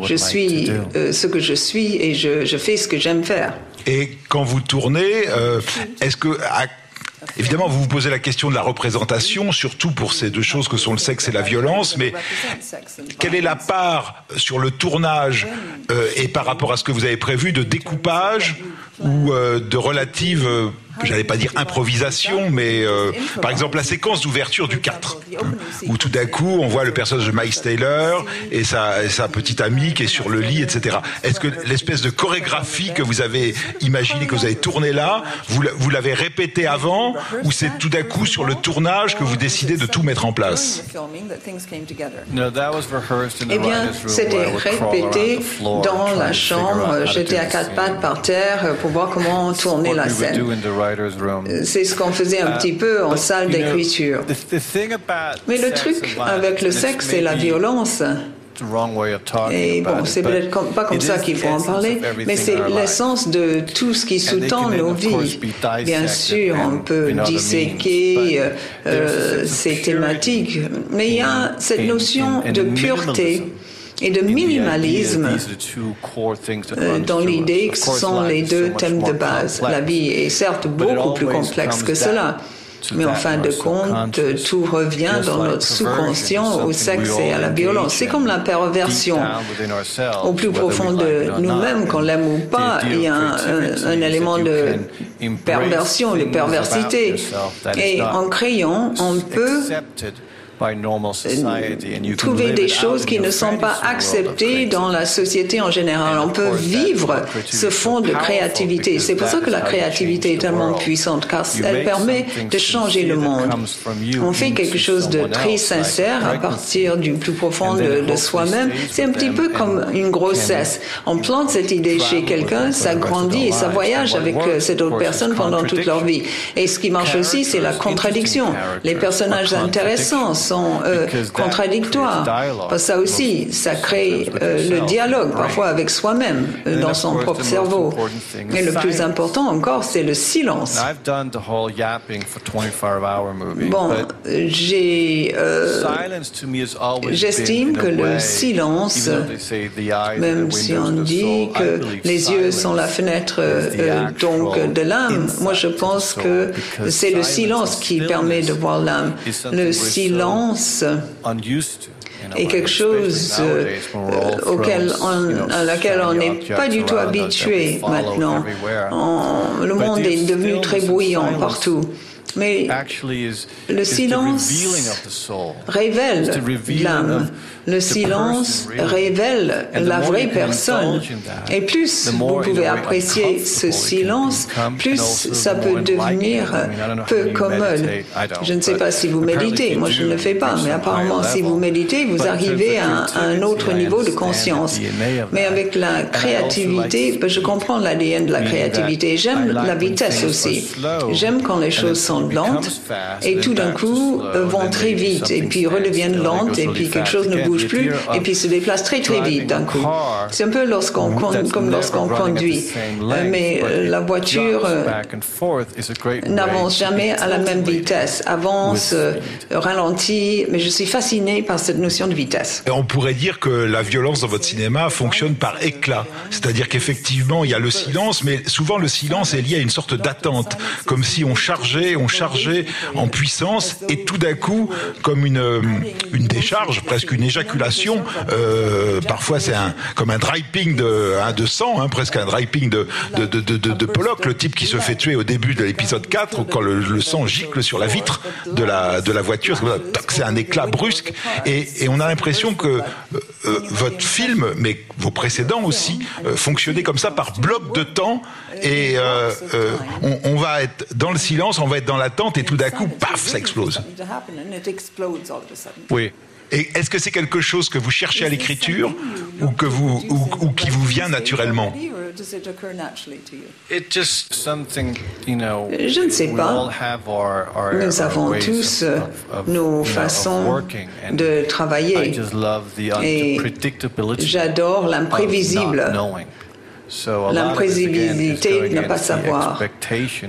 Je suis euh, ce que je suis et je, je fais ce que j'aime faire. Et quand vous tournez, euh, est-ce que Évidemment, vous vous posez la question de la représentation, surtout pour ces deux choses que sont le sexe et la violence, mais quelle est la part sur le tournage euh, et par rapport à ce que vous avez prévu de découpage ou euh, de relative j'allais pas dire improvisation, mais euh, par exemple la séquence d'ouverture du 4, hein, où tout d'un coup on voit le personnage de Miles Taylor et sa, sa petite amie qui est sur le lit, etc. Est-ce que l'espèce de chorégraphie que vous avez imaginée, que vous avez tournée là, vous, vous l'avez répétée avant, ou c'est tout d'un coup sur le tournage que vous décidez de tout mettre en place? Eh bien, c'était répété dans la chambre. J'étais à quatre pattes par terre pour voir comment tourner la scène. Euh, c'est ce qu'on faisait un petit peu en salle d'écriture. Mais le truc avec le sexe et la violence, et bon, c'est peut-être pas comme ça qu'il faut en parler, mais c'est l'essence de tout ce qui sous-tend nos vies. Bien sûr, on peut disséquer euh, euh, ces thématiques, mais il y a cette notion de pureté et de minimalisme euh, dans l'idée que ce sont les deux thèmes de base. La vie est certes beaucoup plus complexe que cela. Mais en fin de compte, tout revient dans notre sous-conscient au sexe et à la violence. C'est comme la perversion. Au plus profond de nous-mêmes, qu'on l'aime ou pas, il y a un, un, élément de perversion, de perversité. Et en créant, on peut trouver des choses qui ne sont pas acceptées dans la société en général. On peut vivre ce fond de créativité. C'est pour ça que la créativité est tellement puissante, car elle permet de changer le monde. On fait quelque chose de très sincère à partir du plus profond de, de soi-même. C'est un petit peu comme une grossesse. On plante cette idée chez quelqu'un, ça grandit et ça voyage avec euh, cette autre personne pendant toute leur vie. Et ce qui marche aussi, c'est la contradiction. Les personnages intéressants sont euh, contradictoires. Parce que ça aussi, ça crée euh, le dialogue parfois avec soi-même euh, dans son propre cerveau. Et le plus important encore, c'est le silence. Bon, j'ai, j'estime que le silence, même si on dit que les yeux sont la fenêtre donc de l'âme, moi je pense que c'est le silence qui permet de voir l'âme. Le silence est quelque chose euh, auquel à laquelle on n'est pas du tout habitué maintenant. le monde est devenu très bruyant partout. Mais le silence révèle l'âme. Le silence révêle la vraie personne. Et plus vous pouvez apprécier ce silence, plus ça peut devenir peu commode. Je ne sais pas si vous méditez, moi je ne le fais pas, mais apparemment si vous méditez, vous arrivez à un autre niveau de conscience. Mais avec la créativité, je comprends l'ADN de la créativité. J'aime la vitesse aussi. J'aime quand les choses sont lentes et tout d'un coup vont très vite et puis redeviennent lentes et puis quelque chose ne bouge plus et puis se déplace très très vite d'un coup. C'est un peu lorsqu'on comme lorsqu'on conduit, euh, mais euh, la voiture euh, n'avance jamais à la même vitesse, avance, ralentit, mais je suis fasciné par cette notion de vitesse. on pourrait dire que la violence dans votre cinéma fonctionne par éclat, c'est-à-dire qu'effectivement il y a le silence, mais souvent le silence est lié à une sorte d'attente, comme si on chargeait, on chargeait en puissance et tout d'un coup, comme une, une décharge, presque une éjaculation, euh, parfois c'est un, comme un driping de, hein, de sang, hein, presque un driping de, de, de, de, de Pollock, le type qui se fait tuer au début de l'épisode 4, quand le, sang gicle sur la vitre de la, de la voiture, c'est un éclat brusque, et, et on a l'impression que euh, euh, votre film, mais vos précédents aussi, fonctionnaient comme ça par bloc de temps, et on, on va être dans le silence, on va être dans l'attente, et tout d'un coup, paf, ça explose. Oui. Et est-ce que c'est quelque chose que vous cherchez à l'écriture ou que vous ou, ou, qui vous vient naturellement Je ne sais pas. Nous avons tous nos façons de travailler et j'adore l'imprévisible. L'imprévisibilité, ne pas savoir.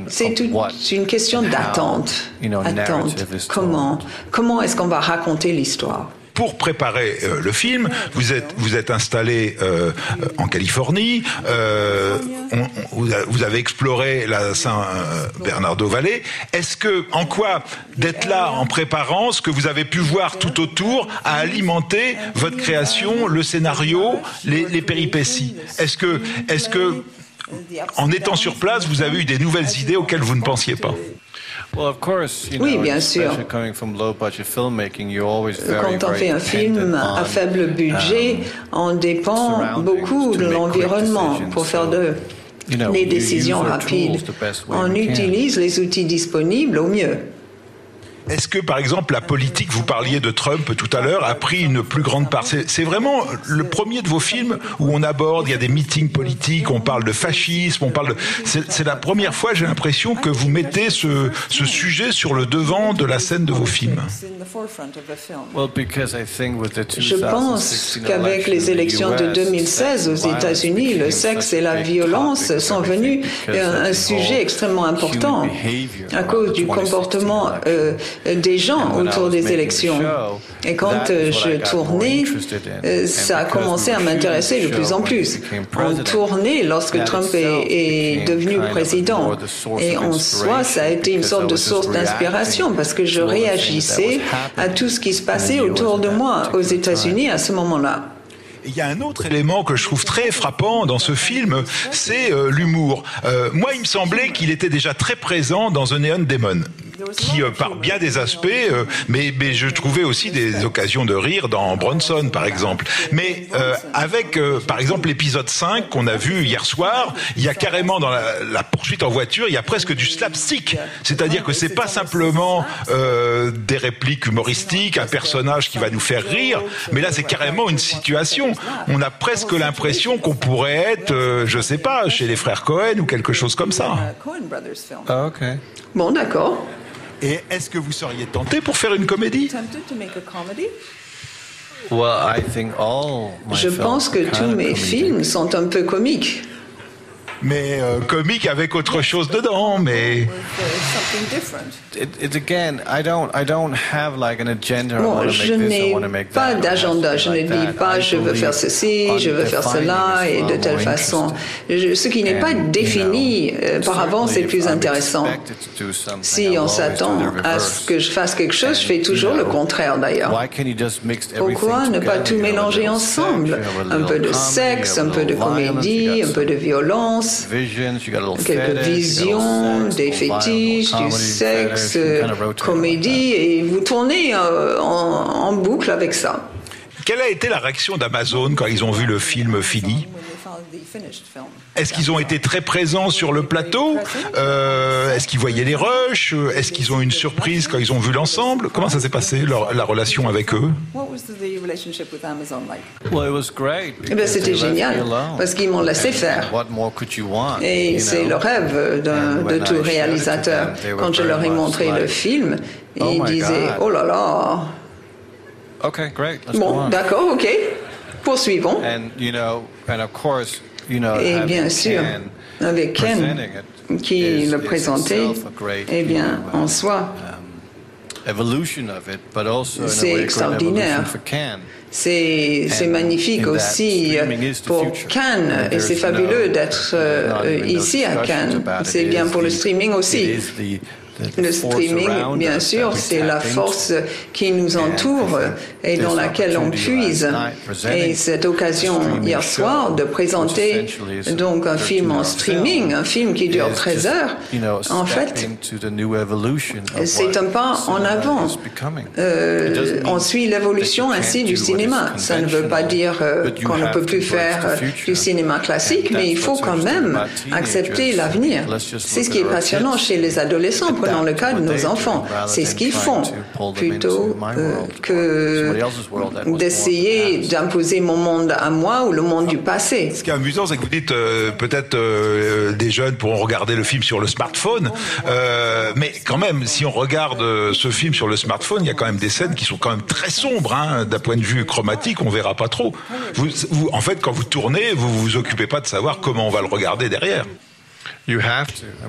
C'est une question d'attente. Attente. Comment, comment est-ce qu'on va raconter l'histoire? Pour préparer euh, le film, vous êtes installé euh, en Californie. Euh, vous avez exploré la Saint Bernardo Valley. Est-ce que en quoi d'être là en préparant ce que vous avez pu voir tout autour a alimenté votre création, le scénario, les, péripéties? Est-ce que en étant sur place, vous avez eu des nouvelles idées auxquelles vous ne pensiez pas? Oui, bien sûr. Quand on fait un film à faible budget, on dépend beaucoup de l'environnement pour faire de, des décisions rapides. On utilise les outils disponibles au mieux. Est-ce que, par exemple, la politique, vous parliez de Trump tout à l'heure, a pris une plus grande part? C'est vraiment le premier de vos films où on aborde, il y a des meetings politiques, on parle de fascisme, on parle de... C'est la première fois, j'ai l'impression, que vous mettez ce, ce, sujet sur le devant de la scène de vos films. Je pense qu'avec les élections de 2016 aux États-Unis, le sexe et la violence sont venus un, sujet extrêmement important à cause du comportement euh, des gens autour des élections. Et quand euh, je tournais, euh, ça a commencé à m'intéresser de plus en plus. On tournait lorsque Trump est, devenu président. Et en soi, ça a été une sorte de source d'inspiration parce que je réagissais à tout ce qui se passait autour de moi aux États-Unis à ce moment-là. Il y a un autre élément que je trouve très frappant dans ce film, c'est euh, l'humour. moi, il me semblait qu'il était déjà très présent dans The Neon Demon qui, euh, par bien des aspects, euh, mais, mais je trouvais aussi des occasions de rire dans Bronson, par exemple. Mais euh, avec, par exemple, l'épisode 5 qu'on a vu hier soir, il y a carrément dans la, poursuite en voiture, il y a presque du slapstick. C'est-à-dire que c'est pas simplement des répliques humoristiques, un personnage qui va nous faire rire, mais là c'est carrément une situation. On a presque l'impression qu'on pourrait être, je sais pas, chez les frères Cohen ou quelque chose comme ça. Ah, ok. Bon, d'accord. Et est-ce que vous seriez tenté pour faire une comédie? Je pense que tous mes films sont un peu comiques mais euh, comique avec autre chose dedans, mais. Bon, je n'ai pas d'agenda. Je ne dis pas je veux faire ceci, je veux faire cela et de telle façon. ce qui n'est pas défini euh, par avance est plus intéressant. Si on s'attend à ce que je fasse quelque chose, je fais toujours le contraire d'ailleurs. Pourquoi ne pas tout mélanger ensemble? Un peu de sexe, un peu de comédie, un peu de violence quelques visions, des fétiches, du sexe, comédie, et vous tournez euh, en boucle avec ça. Quelle a été la réaction d'Amazon quand ils ont vu le film fini? Est-ce qu'ils ont été très présents sur le plateau euh, Est-ce qu'ils voyaient les rushs Est-ce qu'ils ont eu une surprise quand ils ont vu l'ensemble Comment ça s'est passé, la relation avec eux eh bien, C'était génial, parce qu'ils m'ont laissé faire. Et c'est le rêve de tout réalisateur. Quand je leur ai montré le film, ils disaient, oh là là. Bon, d'accord, ok. Poursuivons. Et bien sûr, avec Ken, qui le présentait, eh bien, en soi, c'est extraordinaire. C'est magnifique aussi pour Cannes et c'est fabuleux d'être euh, ici à Cannes. C'est bien pour le streaming aussi. Le streaming, bien sûr, c'est la force qui nous entoure et dans laquelle on puise. Et cette occasion hier soir de présenter donc un film en streaming, un film qui dure 13 heures, en fait, c'est un pas en avant. Euh, on suit l'évolution ainsi du cinéma. Ça ne veut pas dire euh, qu'on ne peut plus faire euh, du cinéma classique, mais il faut quand même accepter l'avenir. C'est ce qui est passionnant chez les adolescents dans le cas de nos enfants. C'est ce qu'ils font, plutôt euh, que d'essayer d'imposer mon monde à moi ou le monde du passé. Ce qui est amusant, c'est que vous dites euh, peut-être euh, des jeunes pourront regarder le film sur le smartphone, mais quand même, si on regarde ce film sur le smartphone, il y a quand même des scènes qui sont quand même très sombres, hein, d'un point de vue chromatique, on verra pas trop. Vous, vous, en fait, quand vous tournez, vous vous occupez pas de savoir comment on va le regarder derrière.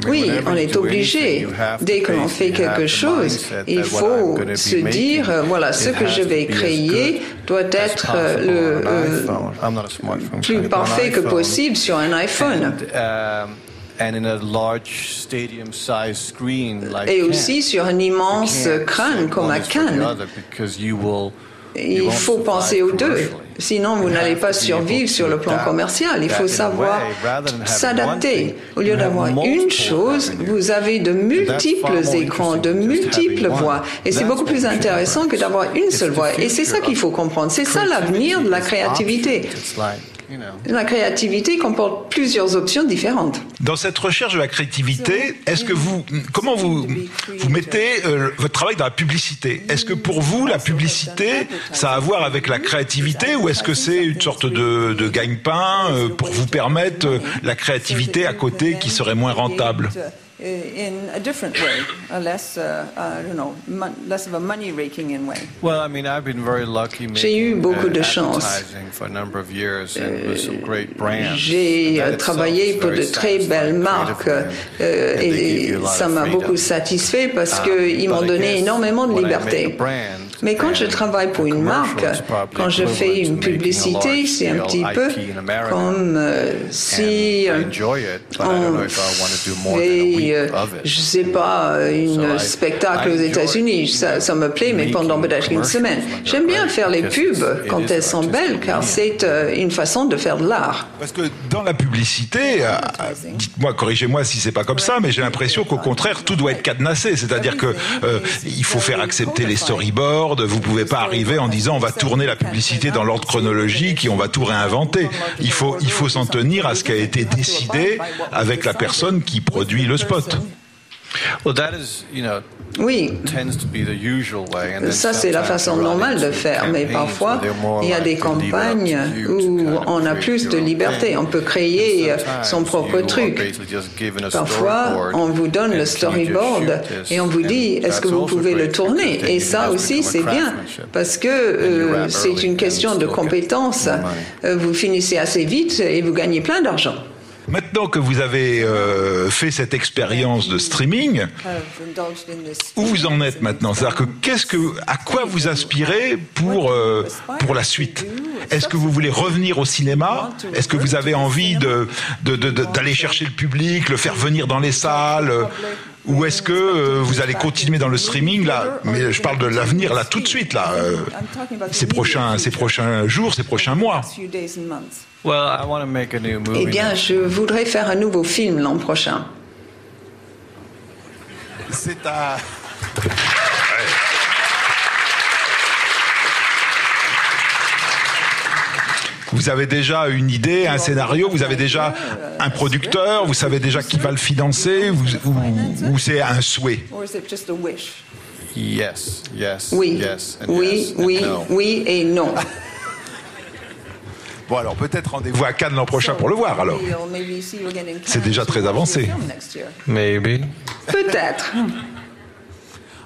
Oui, on est obligé. Dès que l'on fait quelque chose, il faut se dire, euh, voilà, ce que je vais créer doit être euh, le euh, plus parfait que possible sur un iPhone. Et aussi sur un immense crâne comme à Cannes. Il faut penser aux deux. Sinon, vous n'allez pas survivre sur le plan commercial. Il faut savoir s'adapter. Au lieu d'avoir une chose, vous avez de multiples écrans, de multiples voix. Et c'est beaucoup plus intéressant que d'avoir une seule voix. Et c'est ça qu'il faut comprendre. C'est ça l'avenir de la créativité. La créativité comporte plusieurs options différentes. Dans cette recherche de la créativité, est-ce que vous, comment vous, vous mettez euh, votre travail dans la publicité? Est-ce que pour vous, la publicité, ça a à voir avec la créativité ou est-ce que c'est une sorte de, de gagne-pain euh, pour vous permettre euh, la créativité à côté qui serait moins rentable? In a different way, a less, uh, uh, you know, less of a money raking in way. Well, I mean, I've been very lucky. J'ai eu beaucoup de chance. J'ai travaillé pour de très belles marques euh, et ça m'a beaucoup satisfait parce uh, qu'ils m'ont donné énormément de liberté. Mais quand je travaille pour une marque, quand je fais une publicité, c'est un petit peu comme euh, si euh, on fait, euh, je sais pas, un spectacle aux États-Unis. Ça, ça, me plaît, mais pendant peut-être une semaine. J'aime bien faire les pubs quand elles sont belles, car c'est une façon de faire de l'art. Parce que dans la publicité, dites-moi, corrigez-moi si c'est pas comme ça, mais j'ai l'impression qu'au contraire, tout doit être cadenassé. C'est-à-dire que il faut faire accepter les storyboards vous pouvez pas arriver en disant on va tourner la publicité dans l'ordre chronologique et on va tout réinventer. Il faut s'en tenir à ce qui a été décidé avec la personne qui produit le spot. Oui, ça c'est la façon normale de faire, mais parfois il y a des campagnes où on a plus de liberté, on peut créer son propre truc. Parfois on vous donne le storyboard et on vous dit est-ce que vous pouvez le tourner? Et ça aussi c'est bien parce que euh, c'est une question de compétence. Euh, vous finissez assez vite et vous gagnez plein d'argent. Maintenant que vous avez euh, fait cette expérience de streaming, où vous en êtes maintenant? C'est-à-dire que qu'est-ce que, à quoi vous aspirez pour euh, pour la suite? Est-ce que vous voulez revenir au cinéma? Est-ce que vous avez envie de d'aller chercher le public, le faire venir dans les salles? Ou est-ce que euh, vous allez continuer dans le streaming là Mais je parle de l'avenir là tout de suite là, euh, ces prochains, ces prochains jours, ces prochains mois. Eh bien, je voudrais faire un nouveau film l'an prochain. C'est à. Vous avez déjà une idée, un scénario, vous avez déjà un producteur, vous savez déjà qui va le financer, ou, c'est un souhait? Yes, yes, oui, yes, oui, oui, oui et non. Bon, alors peut-être rendez-vous à Cannes l'an prochain pour le voir, alors. C'est déjà très avancé. Maybe. Peut-être.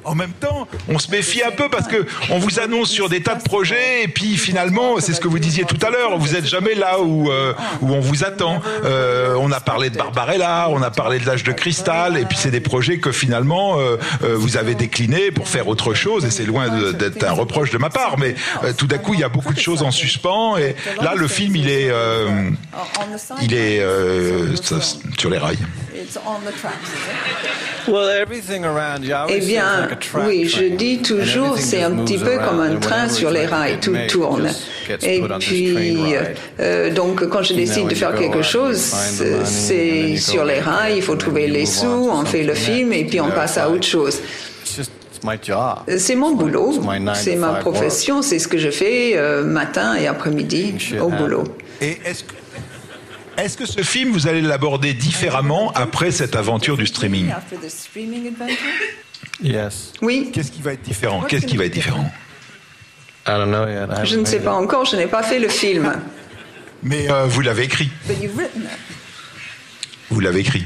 En même temps, on se méfie un peu parce que on vous annonce sur des tas de projets et puis finalement, c'est ce que vous disiez tout à l'heure, vous êtes jamais là où euh, où on vous attend. Euh, on a parlé de Barbarella, on a parlé de l'âge de cristal et puis c'est des projets que finalement euh, vous avez déclinés pour faire autre chose et c'est loin d'être un reproche de ma part, mais tout d'un coup il y a beaucoup de choses en suspens et là le film il est il est sur les rails. Eh bien, oui, je dis toujours, c'est un petit peu comme un train sur les rails, tout tourne. Et puis, euh, donc, quand je décide de faire quelque chose, c'est sur les rails, il faut trouver les sous, on fait le film et puis on passe à autre chose. C'est mon boulot, c'est ma profession, c'est ce que je fais euh, matin et après-midi au boulot. Et est-ce que est-ce que ce film, vous allez l'aborder différemment après cette aventure du streaming? Yes. Oui. Qu'est-ce qui va être différent? Qu'est-ce qui va être différent? Je ne sais pas encore, je n'ai pas fait le film. Mais euh, vous l'avez écrit. Vous l'avez écrit.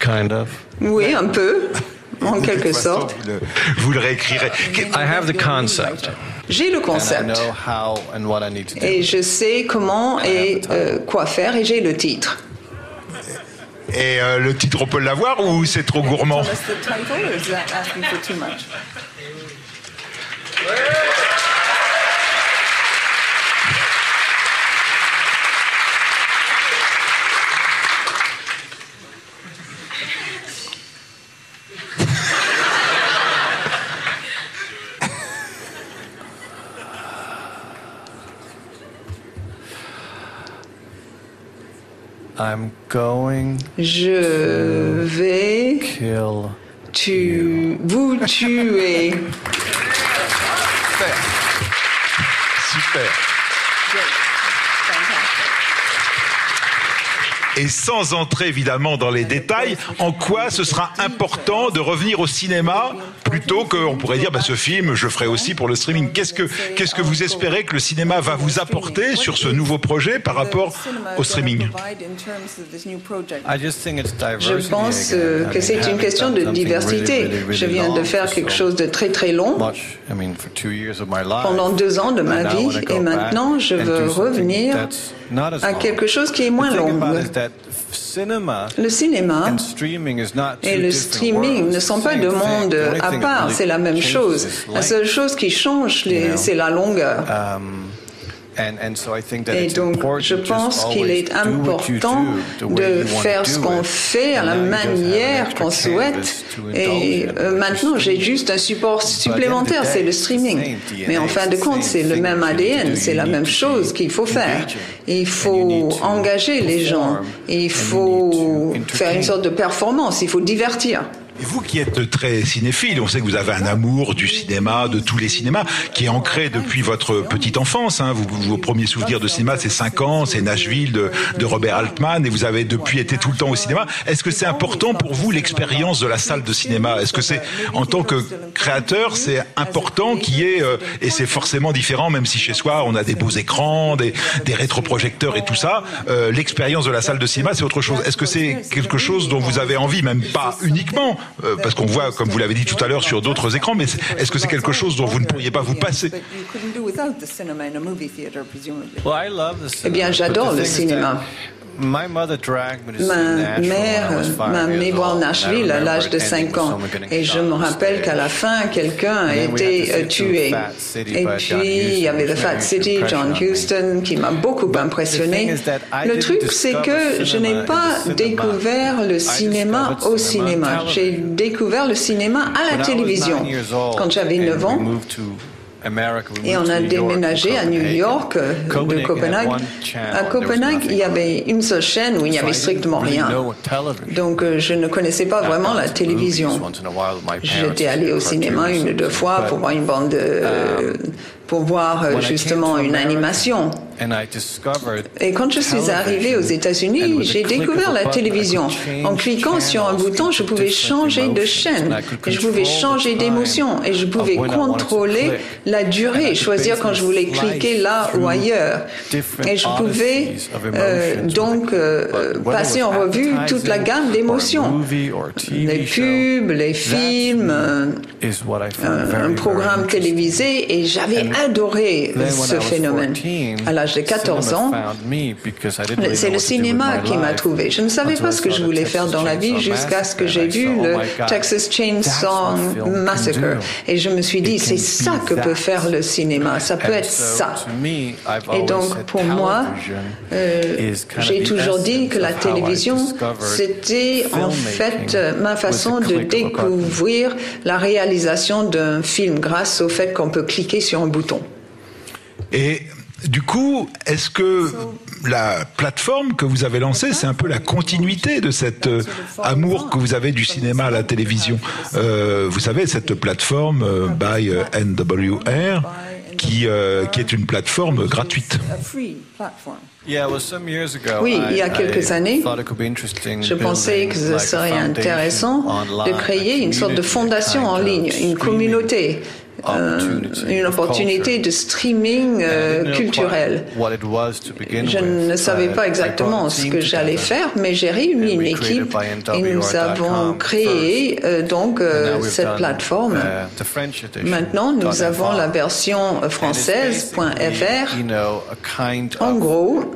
Kind of. Oui, un peu, en quelque sorte. Vous le, réécrirez. I have the concept. J'ai le concept. Et je sais comment et euh, quoi faire et j'ai le titre. Et euh, le titre, on peut l'avoir ou c'est trop gourmand? I'm going Je vais kill tu, vous tuer. Super. Super. Et sans entrer évidemment dans les détails, en quoi ce sera important de revenir au cinéma plutôt qu'on pourrait dire bah, ce film je ferai aussi pour le streaming. Qu'est-ce que qu'est-ce que vous espérez que le cinéma va vous apporter sur ce nouveau projet par rapport au streaming? Je pense euh, que c'est une question de diversité. Je viens de faire quelque chose de très très long pendant deux ans de ma vie et maintenant je veux revenir à quelque chose qui est moins long. Le cinéma et le streaming ne sont pas deux mondes à part, c'est la même chose. La seule chose qui change, c'est la longueur. Et donc, je pense qu'il est important de faire ce qu'on fait à la manière qu'on souhaite. Et euh, maintenant, j'ai juste un support supplémentaire, c'est le streaming. Mais en fin de compte, c'est le même ADN, c'est la même chose qu'il faut faire. Il faut engager les gens, il faut faire une sorte de performance, il faut divertir. Et vous qui êtes très cinéphile, on sait que vous avez un amour du cinéma, de tous les cinémas, qui est ancré depuis votre petite enfance. Hein. Vos premiers souvenirs de cinéma, c'est 5 ans, c'est Nashville de, de, Robert Altman, et vous avez depuis été tout le temps au cinéma. Est-ce que c'est important pour vous l'expérience de la salle de cinéma? Est-ce que c'est, en tant que créateur, c'est important qu'il y ait, euh, et c'est forcément différent, même si chez soi on a des beaux écrans, des, des rétroprojecteurs et tout ça, euh, l'expérience de la salle de cinéma, c'est autre chose. Est-ce que c'est quelque chose dont vous avez envie, même pas uniquement euh, parce qu'on voit, comme vous l'avez dit tout à l'heure, sur d'autres écrans, mais est-ce que c'est quelque chose dont vous ne pourriez pas vous passer? Eh bien, j'adore le cinéma. Ma mère m'a mis voir Nashville à l'âge de 5 ans et je me rappelle qu'à la fin, quelqu'un a été euh, tué. Et puis, il y avait The Fat City, John Huston, qui m'a beaucoup impressionné. Le truc, c'est que je n'ai pas découvert le cinéma au cinéma. J'ai découvert le cinéma à la télévision. Quand j'avais 9 ans, et on a déménagé à New York de Copenhague. À Copenhague, il y avait une seule chaîne où il n'y avait strictement rien. Donc euh, je ne connaissais pas vraiment la télévision. J'étais allé au cinéma une ou deux fois pour voir une bande de pour voir euh, justement une animation. Et quand je suis arrivé aux États-Unis, j'ai découvert la télévision. En cliquant sur un bouton, je pouvais changer de chaîne, je pouvais changer d'émotion et je pouvais contrôler la durée, choisir quand je voulais cliquer là ou ailleurs. Et je pouvais euh, donc euh, passer en revue toute la gamme d'émotions. Les pubs, les films, un programme télévisé et j'avais adoré ce phénomène. À l'âge de 14 ans, c'est le cinéma qui m'a trouvé. Je ne savais pas ce que je voulais faire dans la vie jusqu'à ce que j'ai vu le Texas Chainsaw Massacre. Et je me suis dit, c'est ça que peut faire le cinéma. Ça peut être ça. Et donc, pour moi, euh, j'ai toujours dit que la télévision, c'était en fait ma façon de découvrir la réalisation d'un film grâce au fait qu'on peut cliquer sur un bouton. Et du coup, est-ce que la plateforme que vous avez lancée, c'est un peu la continuité de cet euh, amour que vous avez du cinéma à la télévision? Euh, Vous savez, cette plateforme euh, by NWR, qui, qui est une plateforme gratuite. Oui, il y a quelques années, je pensais que ce serait intéressant de créer une sorte de fondation en ligne, une communauté une opportunité de streaming euh, culturel. Je ne savais pas exactement ce que j'allais faire, mais j'ai réuni une équipe et nous avons créé euh, donc cette plateforme. Maintenant, nous avons la version française.fr. En gros,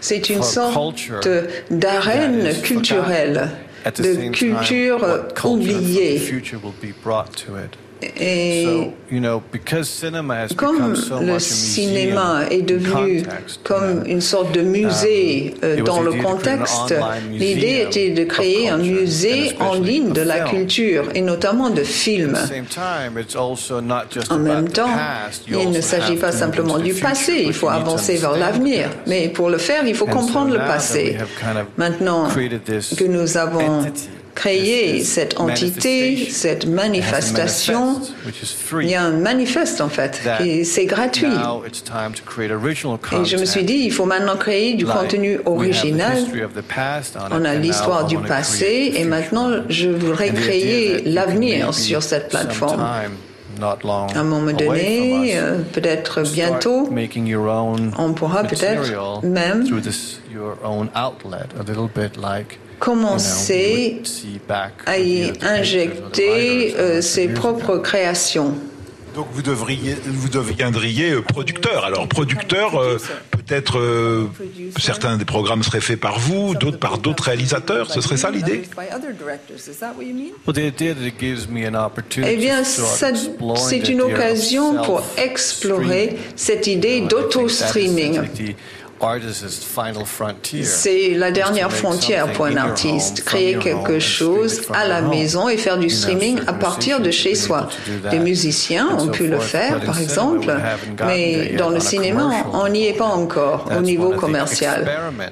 c'est une sorte d'arène culturelle de culture oubliée. Et comme le cinéma est devenu comme une sorte de musée uh, euh, dans le contexte, l'idée était de créer un musée en ligne de la culture et notamment de films. En même temps, il ne s'agit pas simplement du passé, il faut avancer vers l'avenir. Mais pour le faire, il faut comprendre le passé. Maintenant que nous avons créer cette entité, cette manifestation. Il y a un manifeste en fait, et c'est gratuit. Et je me suis dit, il faut maintenant créer du contenu original. On a l'histoire du passé et maintenant je voudrais créer l'avenir sur cette plateforme. À un moment donné, euh, peut-être bientôt, on pourra peut-être même commencer à y injecter euh, ses propres créations. Donc vous devriez, vous deviendriez euh, producteur. Alors producteur, euh, peut-être certains des programmes seraient faits par vous, d'autres par d'autres réalisateurs. Ce serait ça l'idée? Eh bien, c'est une occasion pour explorer cette idée d'auto-streaming. C'est la dernière frontière pour un artiste, créer quelque chose à la maison et faire du streaming à partir de chez soi. Des musiciens ont pu le faire, par exemple, mais dans le cinéma, on n'y est pas encore au niveau commercial.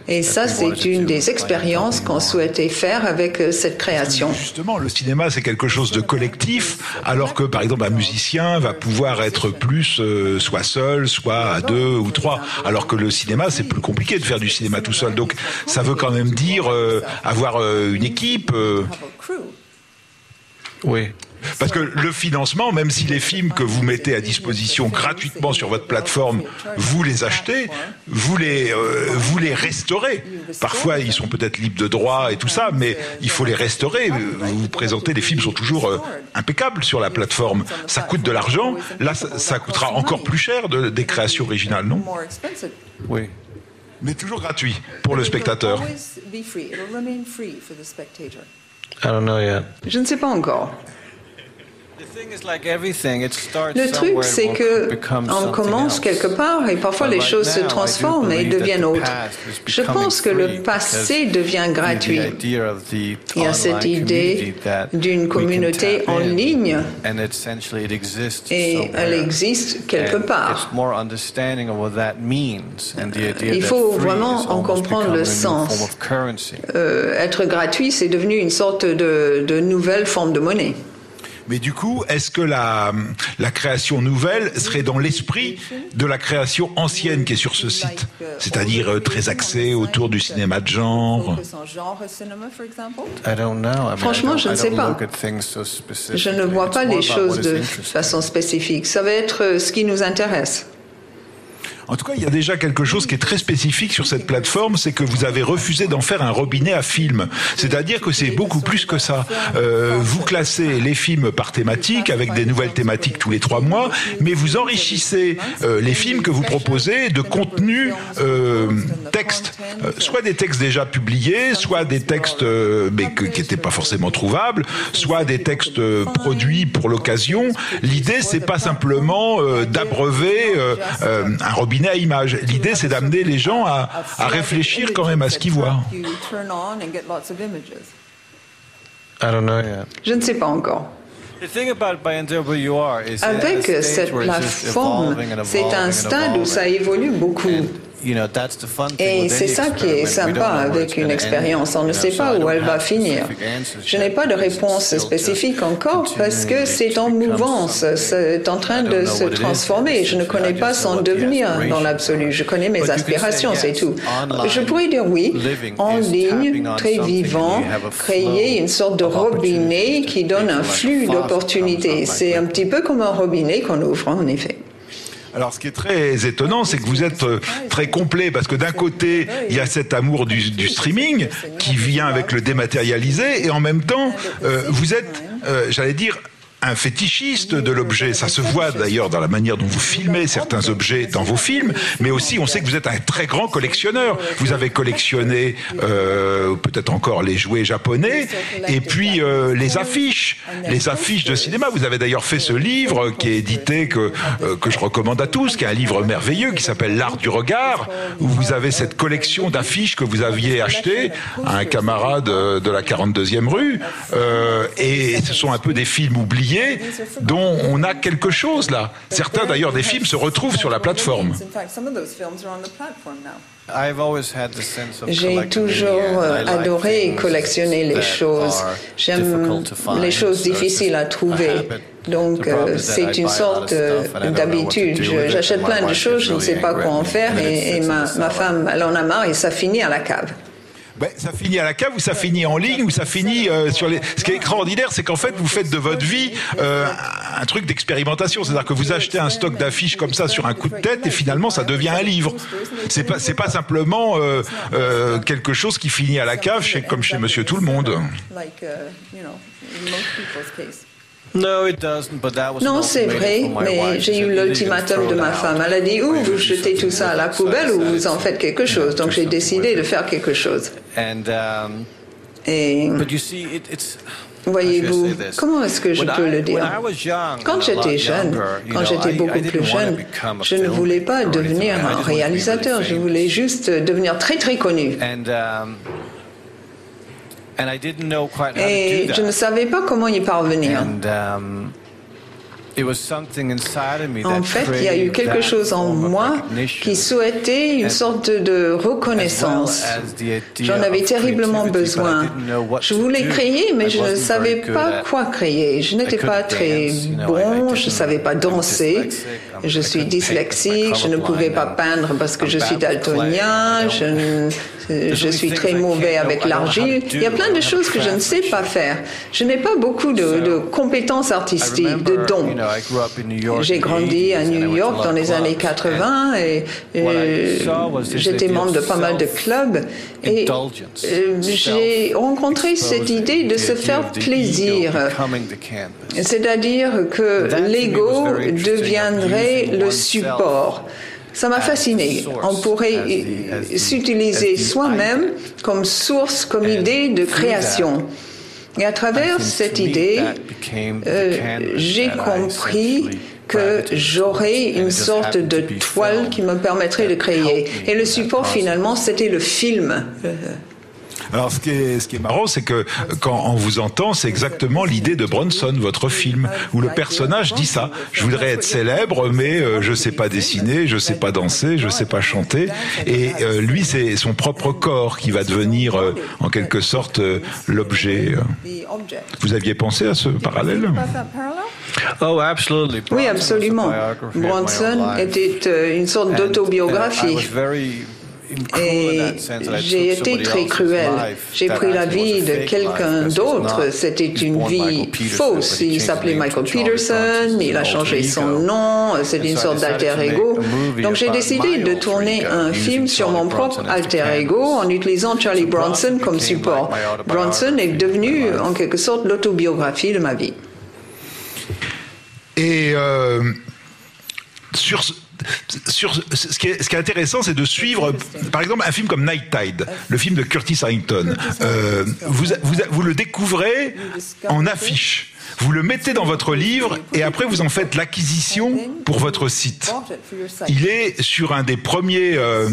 Et ça, c'est une des expériences qu'on souhaitait faire avec euh, cette création. Justement, le cinéma, c'est quelque chose de collectif, alors que, par exemple, un musicien va pouvoir être plus euh, soit seul, soit à deux ou trois, alors que le cinéma, c'est c'est plus compliqué de faire du cinéma tout seul. Donc ça veut quand même dire euh, avoir euh, une équipe. Euh. Oui. Parce que le financement, même si les films que vous mettez à disposition gratuitement sur votre plateforme, vous les achetez, vous les, vous les restaurez. Parfois, ils sont peut-être libres de droit et tout ça, mais il faut les restaurer. Vous présentez, les films sont toujours impeccables sur la plateforme. Ça coûte de l'argent. Là, ça, ça, coûtera encore plus cher de, des créations originales, non? Oui. Mais toujours gratuit pour le spectateur. Je ne sais pas encore. Le truc, c'est que on commence quelque part et parfois les choses se transforment et deviennent autres. Je pense que le passé devient gratuit. Il y a cette idée d'une communauté en ligne et elle existe quelque part. Il faut vraiment en comprendre le sens. Euh, être gratuit, c'est devenu une sorte de, de nouvelle forme de monnaie. Mais du coup, est-ce que la, la création nouvelle serait dans l'esprit de la création ancienne qui est sur ce site C'est-à-dire euh, très axée autour du cinéma de genre Franchement, je ne sais pas. Je ne vois pas les choses de façon spécifique. Ça va être euh, ce qui nous intéresse. En tout cas, il y a déjà quelque chose qui est très spécifique sur cette plateforme, c'est que vous avez refusé d'en faire un robinet à films. C'est-à-dire que c'est beaucoup plus que ça. Euh, vous classez les films par thématique, avec des nouvelles thématiques tous les trois mois, mais vous enrichissez euh, les films que vous proposez de contenu euh, texte, euh, soit des textes déjà publiés, soit des textes qui n'étaient pas forcément trouvables, soit des textes produits pour l'occasion. L'idée, c'est pas simplement d'abreuver un robinet à image. L'idée, c'est d'amener les gens à, à, réfléchir quand même à ce qu'ils voient. Je ne sais pas encore. Avec cette plateforme, c'est un stade où ça évolue beaucoup. Et c'est ça qui est sympa avec une expérience. On ne sait pas où elle va finir. Je n'ai pas de réponse spécifique encore parce que c'est en mouvance, c'est en train de se transformer. Je ne connais pas son devenir dans l'absolu. Je connais mes aspirations, c'est tout. Je pourrais dire oui, en ligne, très vivant, créer une sorte de robinet qui donne un flux d'opportunités. C'est un petit peu comme un robinet qu'on ouvre, en effet. Alors, ce qui est très étonnant, c'est que vous êtes euh, très complet parce que d'un côté, il y a cet amour du, streaming qui vient avec le dématérialisé et en même temps, euh, vous êtes, euh, j'allais dire, un fétichiste de l'objet. Ça se voit d'ailleurs dans la manière dont vous filmez certains objets dans vos films, mais aussi on sait que vous êtes un très grand collectionneur. Vous avez collectionné euh, peut-être encore les jouets japonais et puis euh, les affiches, les affiches de cinéma. Vous avez d'ailleurs fait ce livre qui est édité que euh, que je recommande à tous, qui est un livre merveilleux qui s'appelle L'art du regard, où vous avez cette collection d'affiches que vous aviez acheté à un camarade de la 42e rue, euh, et ce sont un peu des films oubliés dont on a quelque chose là. Certains d'ailleurs des films se retrouvent sur la plateforme. J'ai toujours adoré collectionner les choses. J'aime les choses difficiles à trouver. Donc euh, c'est une sorte d'habitude. J'achète plein de choses, je ne sais pas quoi en faire et, ma, ma femme, elle en a marre et ça finit à la cave. Ben, ça finit à la cave ou ça finit en ligne ou ça finit euh, sur les. Ce qui est extraordinaire, c'est qu'en fait, vous faites de votre vie euh, un truc d'expérimentation. C'est-à-dire que vous achetez un stock d'affiches comme ça sur un coup de tête et finalement, ça devient un livre. C'est pas, c'est pas simplement euh, quelque chose qui finit à la cave, chez, comme chez Monsieur Tout le Monde. Non, c'est vrai, mais j'ai eu l'ultimatum de ma femme. Elle a dit, ou vous jetez tout ça à la poubelle ou vous en faites quelque chose. Donc j'ai décidé de faire quelque chose. Um, Et voyez-vous, comment est-ce que je peux le dire? Quand j'étais jeune, quand j'étais beaucoup plus jeune, je ne voulais pas devenir un réalisateur, je voulais juste devenir très très connu. Um, et je ne savais pas comment y parvenir. En fait, il y a eu quelque chose en moi qui souhaitait une sorte de reconnaissance. J'en avais terriblement besoin. Je voulais créer, mais je ne savais pas quoi créer. Je n'étais pas très bon, je ne savais pas danser. Je suis dyslexique, je ne pouvais pas peindre parce que je suis daltonien, je, je suis très mauvais avec l'argile. Il y a plein de choses que je ne sais pas faire. Je n'ai pas beaucoup de, de compétences artistiques, de dons. J'ai grandi à New York dans les années 80 et, j'étais membre de pas mal de clubs et euh, j'ai rencontré cette idée de se faire plaisir. C'est-à-dire que l'ego deviendrait le support Ça m'a fasciné. On pourrait s'utiliser soi-même comme source, comme idée de création. Et à travers cette idée, euh, j'ai compris que j'aurais une sorte de toile qui me permettrait de créer. Et le support, finalement, c'était le film. Alors, ce qui est, ce qui est marrant, c'est que quand on vous entend, c'est exactement l'idée de Bronson, votre film, où le personnage dit ça. Je voudrais être célèbre, mais euh, je sais pas dessiner, je sais pas danser, je sais pas chanter. Et euh, lui, c'est son propre corps qui va devenir, euh, en quelque sorte, l'objet. Vous aviez pensé à ce parallèle? Oh, absolutely. Oui, absolument. Bronson était une sorte d'autobiographie. Et j'ai été très cruel. J'ai pris la vie de quelqu'un d'autre. C'était une vie fausse. Il s'appelait Michael Peterson, il a changé son nom, c'est une sorte d'alter ego. Donc j'ai décidé de tourner un film sur mon propre alter ego en utilisant Charlie Bronson comme support. Bronson est devenu en quelque sorte l'autobiographie de ma vie. Et euh, sur sur ce qui est, ce qui est intéressant, c'est de suivre, par exemple, un film comme Night Tide, le film de Curtis Harrington. Euh, vous, vous, vous le découvrez en affiche. Vous le mettez dans votre livre et après vous en faites l'acquisition pour votre site. Il est sur un des premiers, euh,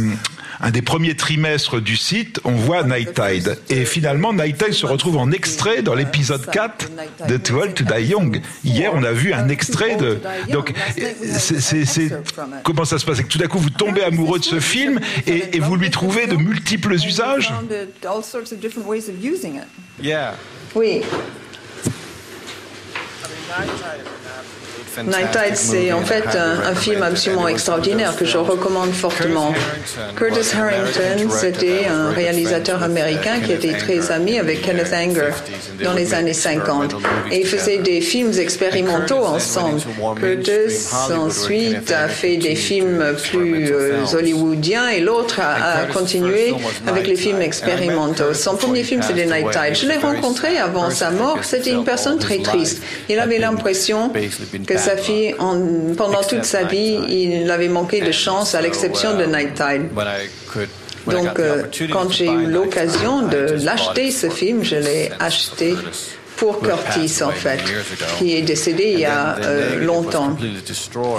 un des premiers trimestres du site, on voit Night Tide. Et finalement, Night Tide se retrouve en extrait dans l'épisode 4 de Too Old to Die Young. Hier, on a vu un extrait de. Donc, c'est comment ça se passe? Que tout d'un coup, vous tombez amoureux de ce film et, et vous lui trouvez de multiples usages? Oui. I tried it. Night Tide, c'est en fait un, film absolument extraordinaire que je recommande fortement. Curtis Harrington, c'était un réalisateur américain qui était très ami avec Kenneth Anger dans les années 50. Et ils faisaient des films expérimentaux ensemble. Curtis ensuite a fait des films plus euh, hollywoodiens et l'autre a, continué avec les films expérimentaux. Son premier film, c'était Night Tide. Je l'ai rencontré avant sa mort. C'était une personne très triste. Il avait l'impression que sa fille, pendant toute sa vie, il avait manqué de chance, à l'exception de Night Tide. Donc, euh, quand j'ai eu l'occasion de l'acheter, ce film, je l'ai acheté pour Curtis, en fait, qui est décédé il y a euh, longtemps.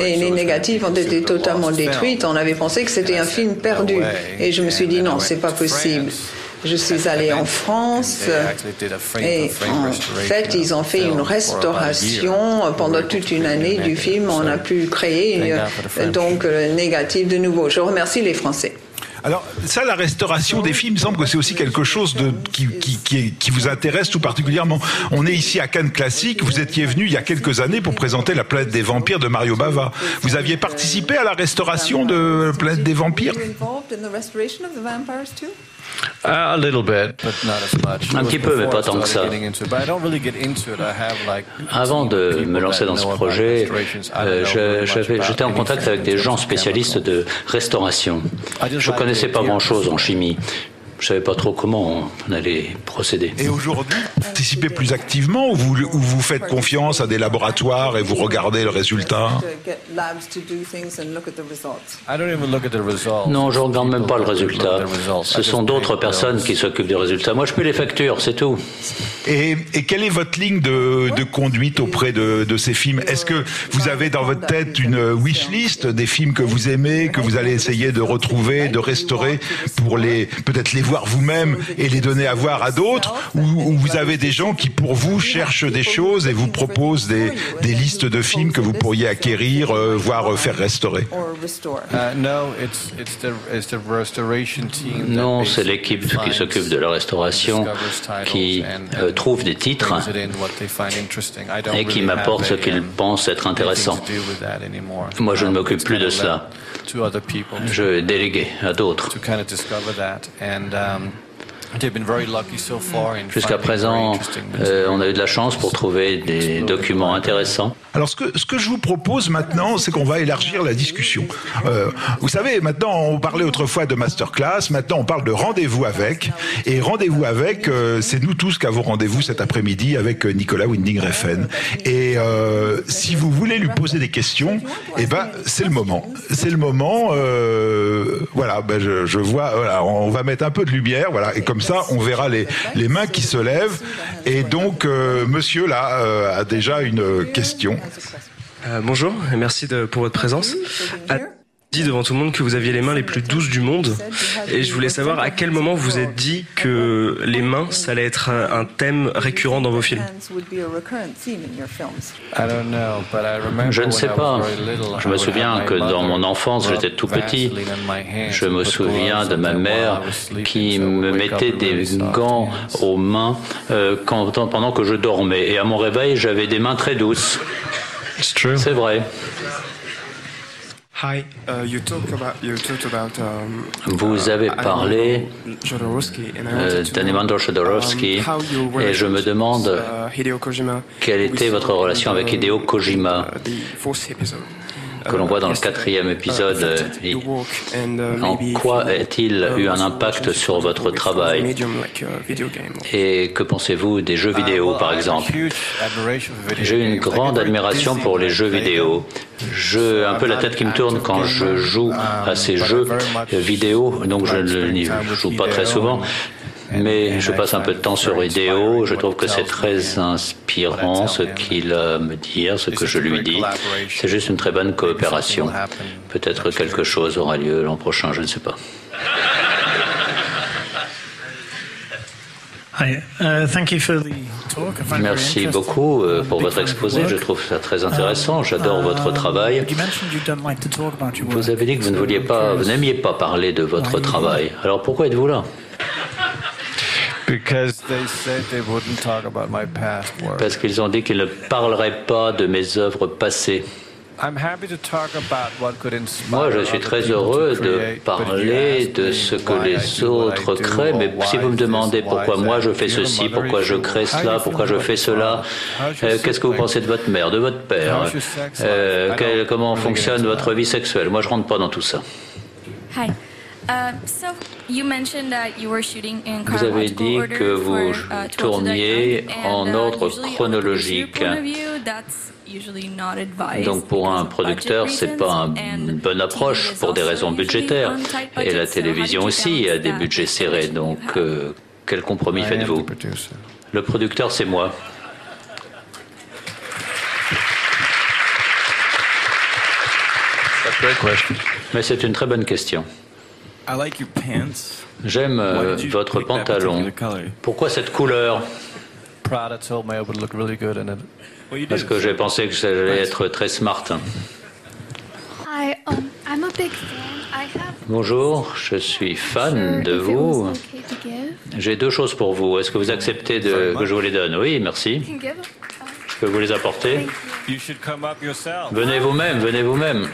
Et les négatives ont été totalement détruites. On avait pensé que c'était un film perdu. Et je me suis dit, non, c'est pas possible. Je suis allée en France et en fait, ils ont fait une restauration pendant toute une année du film. On a pu créer une, donc négative de nouveau. Je remercie les Français. Alors ça, la restauration des films, il semble que c'est aussi quelque chose de, qui, qui, qui, vous intéresse tout particulièrement. On est ici à Cannes Classique. Vous étiez venu il y a quelques années pour présenter La planète des vampires de Mario Bava. Vous aviez participé à la restauration de La planète des vampires? Un petit peu, mais pas tant que ça. Avant de me lancer dans ce projet, euh, j'étais en contact avec des gens spécialistes de restauration. Je connaissais pas grand-chose en chimie je savais pas trop comment on allait procéder. Et aujourd'hui, vous participez plus activement ou vous, vous faites confiance à des laboratoires et vous regardez le résultat? Non, je regarde même pas le résultat. Ce sont d'autres personnes qui s'occupent des résultats. Moi, je fais les factures, c'est tout. Et, et, quelle est votre ligne de, de conduite auprès de, de ces films? Est-ce que vous avez dans votre tête une wish list des films que vous aimez, que vous allez essayer de retrouver, de restaurer pour les peut-être les voir vous-même et les donner à voir à d'autres ou, vous avez des gens qui pour vous cherchent des choses et vous proposent des, des listes de films que vous pourriez acquérir, euh, voire euh, faire restaurer Non, c'est l'équipe qui s'occupe de la restauration qui euh, trouve des titres et qui m'apporte ce qu'ils pensent être intéressant. Moi, je ne m'occupe plus de cela. Je vais déléguer à d'autres. Um, Jusqu'à présent, euh, on a eu de la chance pour trouver des documents intéressants. Alors ce que, ce que je vous propose maintenant, c'est qu'on va élargir la discussion. Euh, vous savez, maintenant on parlait autrefois de masterclass, maintenant on parle de rendez-vous avec. Et rendez-vous avec, euh, c'est nous tous qui avons rendez-vous cet après-midi avec Nicolas Winding Refn. Et euh, si vous voulez lui poser des questions, eh ben c'est le moment. C'est le moment. Euh, voilà, ben je, je, vois. Voilà, on va mettre un peu de lumière. Voilà, et comme ça, on verra les, les mains qui se lèvent. Et donc, Monsieur là a déjà une question. Euh, bonjour et merci de, pour votre présence. Dit devant tout le monde que vous aviez les mains les plus douces du monde et je voulais savoir à quel moment vous êtes dit que les mains ça allait être un, un thème récurrent dans vos films. Je ne sais pas. Je me souviens que dans mon enfance j'étais tout petit. Je me souviens de ma mère qui me mettait des gants aux mains euh, quand, pendant que je dormais et à mon réveil j'avais des mains très douces. C'est vrai. Vous avez parlé d'Animandro Jodorowsky et je me demande uh, quelle était votre relation avec Hideo Kojima que l'on voit dans le quatrième épisode. En quoi a-t-il eu un impact sur votre travail Et que pensez-vous des jeux vidéo, par exemple J'ai une grande admiration pour les jeux vidéo. J'ai un peu la tête qui me tourne quand je joue à ces jeux vidéo, donc je ne joue pas très souvent mais je passe un peu de temps sur Idéo. Je trouve que c'est très inspirant ce qu'il me dit, ce que je lui dis. C'est juste une très bonne coopération. Peut-être quelque chose aura lieu l'an prochain, je ne sais pas. Uh, Merci beaucoup euh, pour votre exposé. Je trouve ça très intéressant. J'adore votre uh, travail. Vous avez dit que vous ne vouliez pas, vous n'aimiez pas parler de votre travail. Alors pourquoi êtes-vous là? Parce qu'ils ont dit qu'ils ne parleraient pas de mes œuvres passées. Moi, je suis très heureux de parler de ce que les autres créent, mais si vous me demandez pourquoi moi je fais ceci, pourquoi je crée cela, pourquoi je fais cela, euh, qu'est-ce que vous pensez de votre mère, de votre père, euh, comment fonctionne votre vie sexuelle, moi je rentre pas dans tout ça. Vous avez dit que vous uh, tourniez en uh, ordre chronologique. Donc pour un producteur, c'est pas une bonne approche pour des raisons budgétaires. Et la télévision aussi a des budgets serrés. Donc euh, quel compromis faites-vous? Le producteur, c'est moi. Mais c'est une très bonne question. J'aime euh, votre pantalon. Pourquoi cette couleur? Parce que j'ai pensé que ça allait être très smart. Um, Bonjour, je suis fan de vous. J'ai deux choses pour vous. Est-ce que vous acceptez de, que je vous les donne? Oui, merci. Je peux vous les apporter. Venez vous-même, venez vous-même.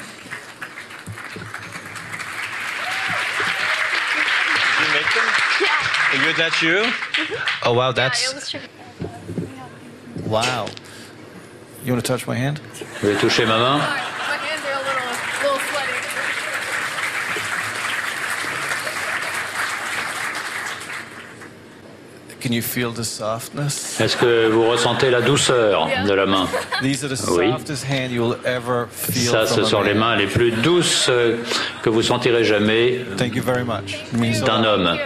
You, that's you? Oh wow, that's. Wow. You want to touch my hand? Vous voulez toucher ma main? Est-ce que vous ressentez la douceur de la main? Oui. Ça, ce sont les mains les plus douces que vous sentirez jamais d'un homme.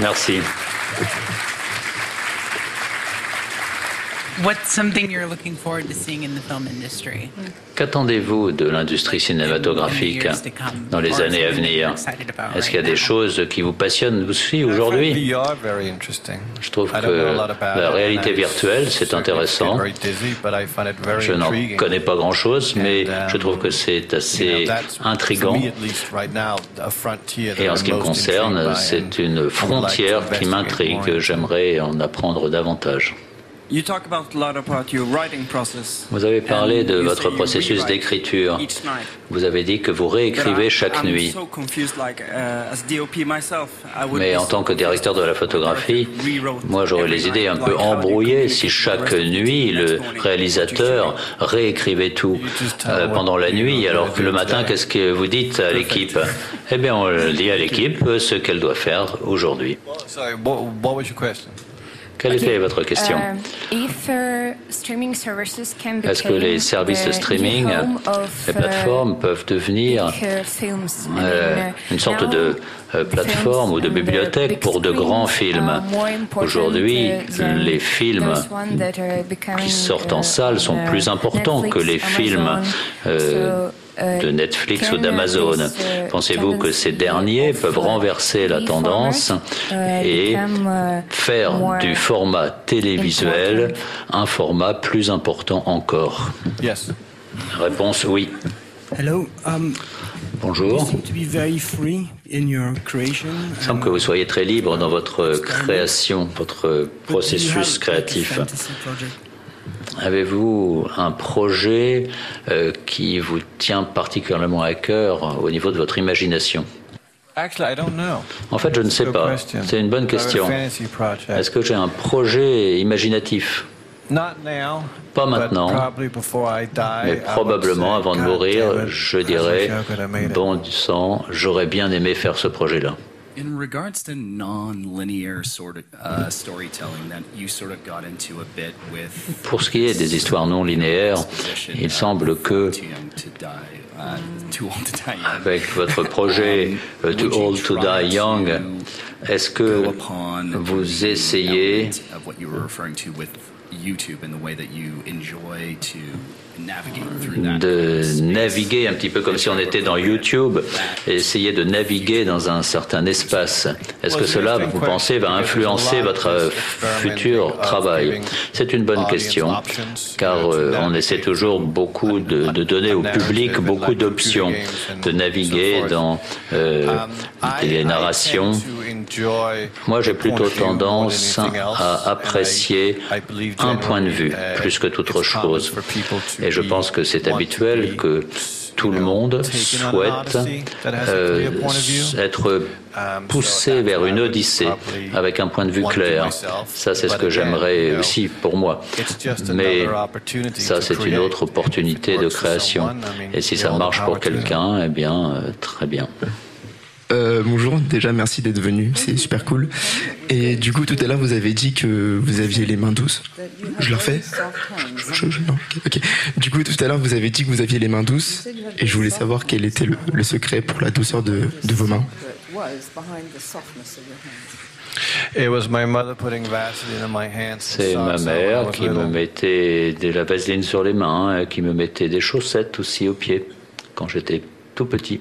Merci. Qu'attendez-vous de l'industrie cinématographique dans les années à venir? Est-ce qu'il y a des choses qui vous passionnent aussi aujourd'hui? Je trouve que la réalité virtuelle, c'est intéressant. Je n'en connais pas grand-chose, mais je trouve que c'est assez intrigant. Et en ce qui me concerne, c'est une frontière qui m'intrigue. J'aimerais en apprendre davantage. Vous avez parlé de votre processus d'écriture. Vous avez dit que vous réécrivez chaque nuit. Mais en tant que directeur de la photographie, moi j'aurais les idées un peu embrouillées si chaque nuit le réalisateur réécrivait tout. euh, pendant la nuit, alors que le matin, qu'est-ce que vous dites à l'équipe? Eh bien, on dit à l'équipe ce qu'elle doit faire aujourd'hui. Quelle était votre question um, Est-ce que les services de streaming, les plateformes uh, peuvent devenir euh, une sorte de euh, plateforme ou de bibliothèque pour de grands films? Aujourd'hui, les films qui sortent en salle sont plus importants que les films euh, euh, de Netflix ou d'Amazon. Euh, Pensez-vous que ces derniers peuvent renverser la tendance euh, et faire du format télévisuel un format plus important encore Réponse oui. Um, Bonjour. Il semble que vous soyez très libre dans votre création, votre processus créatif. Avez-vous un projet euh, qui vous tient particulièrement à cœur au niveau de votre imagination? En fait, je ne sais pas. C'est une bonne question. Est-ce que j'ai un projet imaginatif? Pas maintenant, mais probablement avant de mourir, je dirais, bon sang, j'aurais bien aimé faire ce projet-là. In regards to non-linear sort of uh, storytelling that you sort of got into a bit with. Pour ce qui est des histoires non linéaires, il semble que avec votre projet Too Old to Die Young, est-ce que vous essayez De naviguer un petit peu comme si on était dans YouTube et essayer de naviguer dans un certain espace. Est-ce que cela, vous pensez, va influencer votre futur travail? C'est une bonne question, car euh, on essaie toujours beaucoup de, donner au public beaucoup d'options, de naviguer dans euh, les narrations. Moi, j'ai plutôt tendance à apprécier un point de vue plus que toute autre chose. Et je pense que c'est habituel que tout le monde souhaite euh, être poussé vers une odyssée avec un point de vue clair. Ça, c'est ce que j'aimerais aussi pour moi. Mais ça, c'est une autre opportunité de création. Et si ça marche pour quelqu'un, eh bien, euh, très bien. Euh, bonjour, déjà merci d'être venu, c'est super cool. Et du coup, tout à l'heure, vous avez dit que vous aviez les mains douces. Je le refais ok. Du coup, tout à l'heure, vous avez dit que vous aviez les mains douces, et je voulais savoir quel était le, secret pour la douceur de, de vos mains. C'est ma mère qui me mettait de la vaseline sur les mains, et qui me mettait des chaussettes aussi aux pieds quand j'étais tout petit.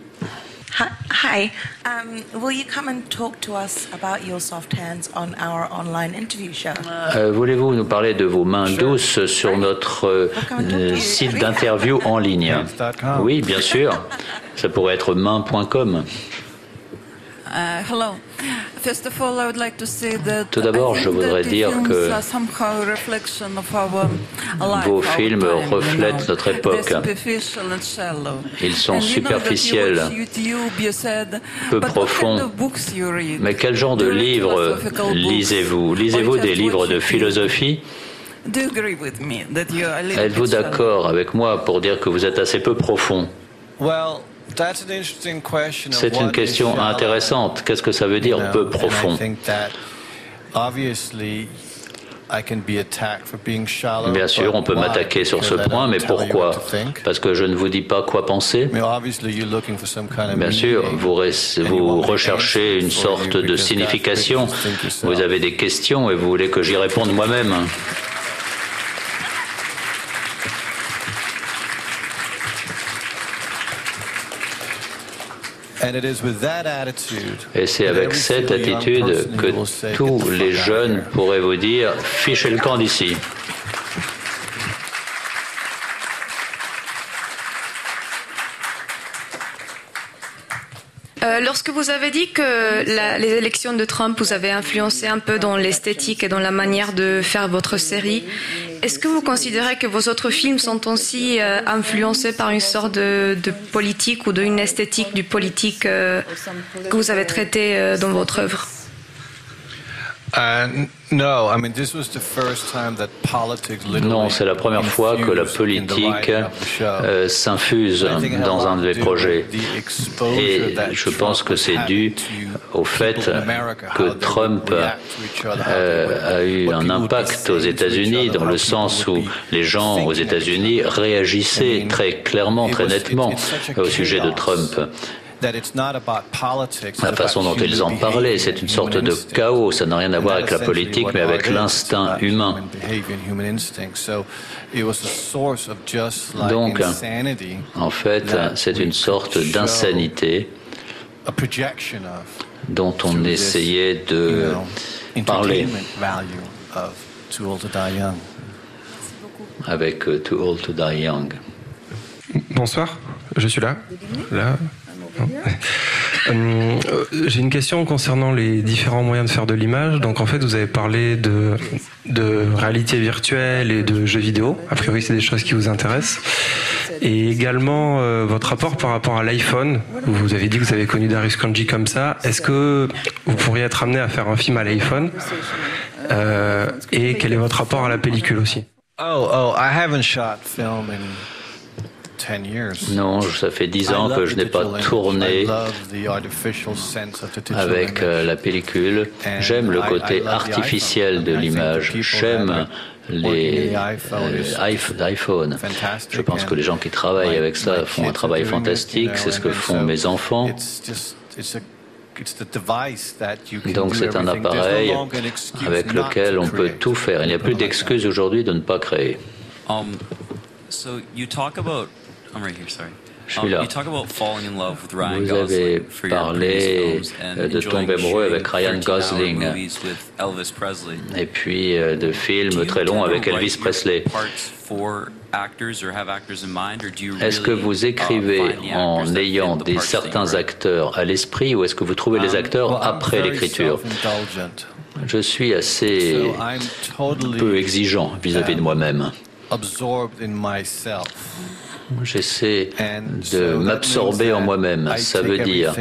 Hi. Um, will you come and talk to us about your soft hands on our online interview show? Euh, Voulez-vous nous parler de vos mains douces sur notre euh, site d'interview en ligne? Oui, bien sûr. Ça pourrait être main.com. Hello. Tout d'abord, je voudrais dire que vos films reflètent notre époque. Ils sont superficiels, peu profonds. Mais quel genre de livres lisez-vous? Lisez-vous des livres de philosophie? Êtes-vous d'accord avec moi pour dire que vous êtes assez peu profond? C'est une question intéressante. Qu'est-ce que ça veut dire peu profond? Bien sûr, on peut m'attaquer sur ce point, mais pourquoi? Parce que je ne vous dis pas quoi penser. Bien sûr, vous, vous recherchez une sorte de signification. Vous avez des questions et vous voulez que j'y réponde moi-même. Et c'est avec cette attitude que tous les jeunes pourraient vous dire fichez le camp d'ici. Euh, lorsque vous avez dit que les élections de Trump vous avez influencé un peu dans l'esthétique et dans la manière de faire votre série, est-ce que vous considérez que vos autres films sont aussi euh, influencés par une sorte de, politique ou d'une esthétique du politique euh, que vous avez traité dans votre œuvre? Non, c'est la première fois que la politique euh, s'infuse dans un des projets. Et je pense que c'est dû au fait que Trump euh, a eu un impact aux États-Unis dans le sens où les gens aux États-Unis réagissaient très clairement, très nettement au sujet de Trump. La façon dont ils en parlaient, c'est une sorte de chaos. Ça n'a rien à voir avec la politique, mais avec l'instinct humain. Donc, en fait, c'est une sorte d'insanité dont on essayait de parler avec euh, Too Old to Die Young. Bonsoir, je suis là. Là, euh, j'ai une question concernant les différents moyens de faire de l'image. Donc en fait, vous avez parlé de, de réalité virtuelle et de jeux vidéo. A priori, c'est des choses qui vous intéressent. Et également euh, votre rapport par rapport à l'iPhone. Vous avez dit que vous avez connu Darius Kanji comme ça. Est-ce que vous pourriez être amené à faire un film à l'iPhone? Euh, Et quel est votre rapport à la pellicule aussi? Oh, oh, I haven't shot film in non, ça fait dix ans que je n'ai pas tourné avec euh, la pellicule. J'aime le côté artificiel de l'image. J'aime les euh, iPhones. Je pense que les gens qui travaillent avec ça font un travail fantastique. C'est ce que font mes enfants. Donc c'est un appareil avec lequel on peut tout faire. Il n'y a plus d'excuses aujourd'hui de ne pas créer. Um, je suis là. Vous avez parlé de tomber amoureux avec Ryan Gosling. et puis euh, de films très longs avec Elvis Presley. Est-ce que vous uh, écrivez en ayant des certains acteurs à l'esprit ou est-ce que vous trouvez les acteurs après l'écriture? Je suis assez peu exigeant vis-à-vis de moi-même. J'essaie de m'absorber en moi-même. Ça veut dire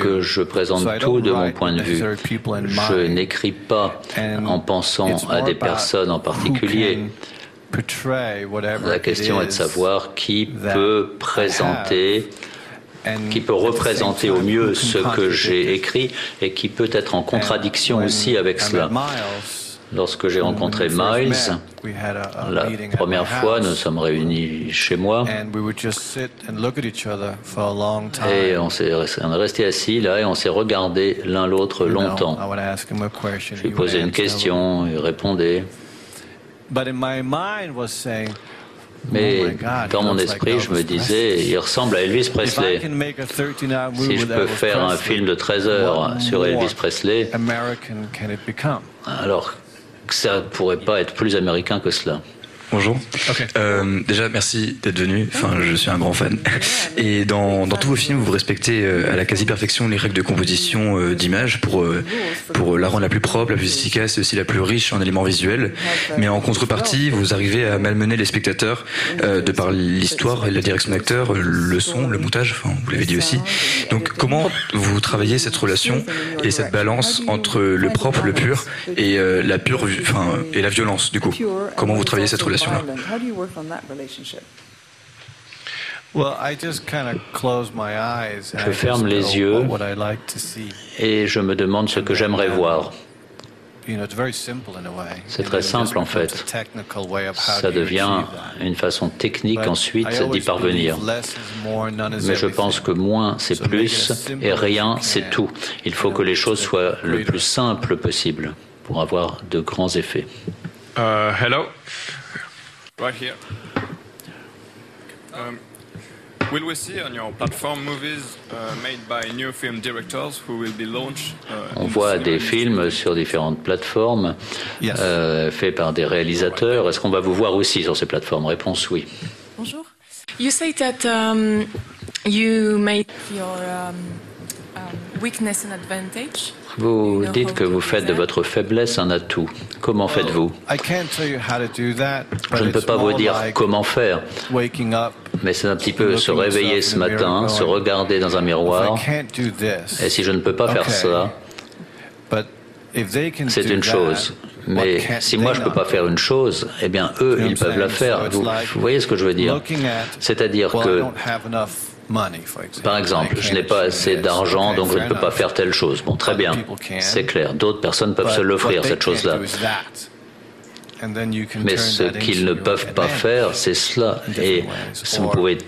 que je présente tout de mon point de vue. Je n'écris pas en pensant à des personnes en particulier. La question est de savoir qui peut présenter qui peut représenter au mieux ce que j'ai écrit et qui peut être en contradiction aussi avec cela. Lorsque j'ai rencontré Miles, la première fois, nous sommes réunis chez moi et on s'est resté assis là et on s'est regardé l'un l'autre longtemps. Je lui posais une question, il répondait. Mais oh dans mon esprit, je me disais, il ressemble à Elvis Presley. Si je peux faire un film de 13 heures sur Elvis Presley, alors ça pourrait pas être plus américain que cela. Bonjour. Euh, déjà, merci d'être venu. Enfin, je suis un grand fan. Et dans, dans tous vos films, vous respectez euh, à la quasi-perfection les règles de composition euh, d'image pour, pour la rendre la plus propre, la plus efficace et aussi la plus riche en éléments visuels. Mais en contrepartie, vous arrivez à malmener les spectateurs de par l'histoire et la direction d'acteur, le son, le montage, enfin, vous l'avez dit aussi. Donc, comment vous travaillez cette relation et cette balance entre le propre, le pur et la pure, enfin, et la violence, du coup? Comment vous travaillez cette relation je ferme les yeux et je me demande ce que j'aimerais voir. C'est très simple en fait. Ça devient une façon technique ensuite d'y parvenir. Mais je pense que moins c'est plus et rien c'est tout. Il faut que les choses soient le plus simple possible pour avoir de grands effets. Uh, hello. Right here. Um, will we see on your platform movies uh, made by new film directors who will be launched? Uh, On voit des films sur différentes plateformes yes. euh, faits par des réalisateurs. Est-ce qu'on va vous voir aussi sur ces plateformes? Réponse oui. Bonjour. You say that um, You made your um, Vous dites que vous faites de votre faiblesse un atout. Comment faites-vous? Je ne peux pas vous dire comment faire, mais c'est un petit peu se réveiller ce matin, se regarder dans un miroir, et si je ne peux pas faire ça, c'est une chose. Mais si moi je ne peux pas faire une chose, eh bien eux, ils peuvent la faire. Vous, vous voyez ce que je veux dire? C'est-à-dire que par exemple, je n'ai pas assez d'argent, donc je ne peux pas faire telle chose. Bon, très bien, c'est clair. D'autres personnes peuvent se l'offrir, cette chose-là. Mais ce qu'ils ne peuvent pas faire, c'est cela. Et vous pouvez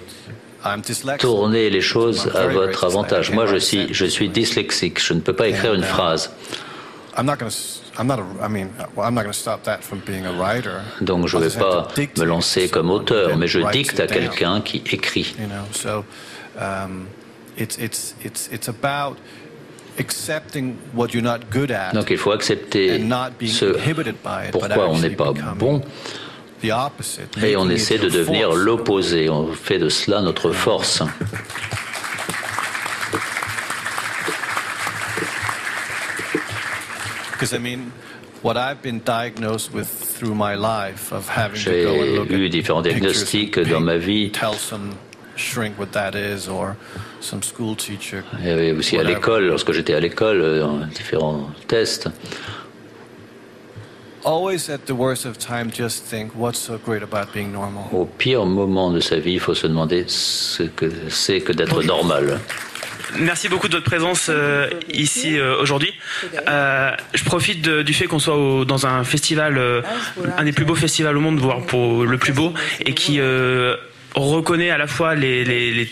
tourner les choses à votre avantage. Moi, je suis, je suis dyslexique. Je ne peux pas écrire une phrase. Donc je ne vais pas me lancer comme auteur, mais je dicte à quelqu'un qui écrit. Donc il faut accepter ce pourquoi on n'est pas bon et on essaie de devenir l'opposé. On fait de cela notre force. J'ai eu différents diagnostics dans ma vie. Et aussi à l'école, lorsque j'étais à l'école, euh, différents tests. Au pire moment de sa vie, il faut se demander ce que c'est que d'être normal. Merci beaucoup de votre présence euh, ici euh, aujourd'hui. Euh, je profite du fait qu'on soit dans un festival, un des plus beaux festivals au monde, voire pour le plus beau, et qui reconnaît à la fois les,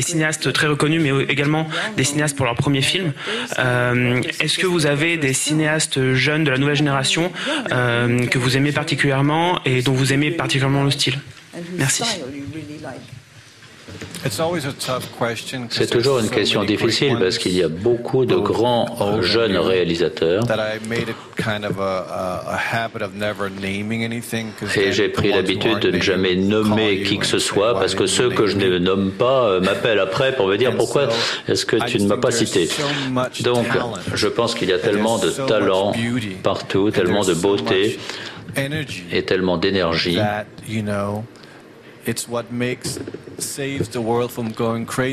cinéastes très reconnus, mais également des cinéastes pour leur premier film. Est-ce que vous avez des cinéastes jeunes de la nouvelle génération que vous aimez particulièrement et dont vous aimez particulièrement le style? Merci. C'est toujours une question difficile parce qu'il y a beaucoup de grands jeunes réalisateurs et j'ai pris l'habitude de ne jamais nommer qui que ce soit parce que ceux que je ne nomme pas euh, m'appellent après pour me dire pourquoi est-ce que tu ne m'as pas cité. Donc je pense qu'il y a tellement de talent partout, tellement de beauté et tellement d'énergie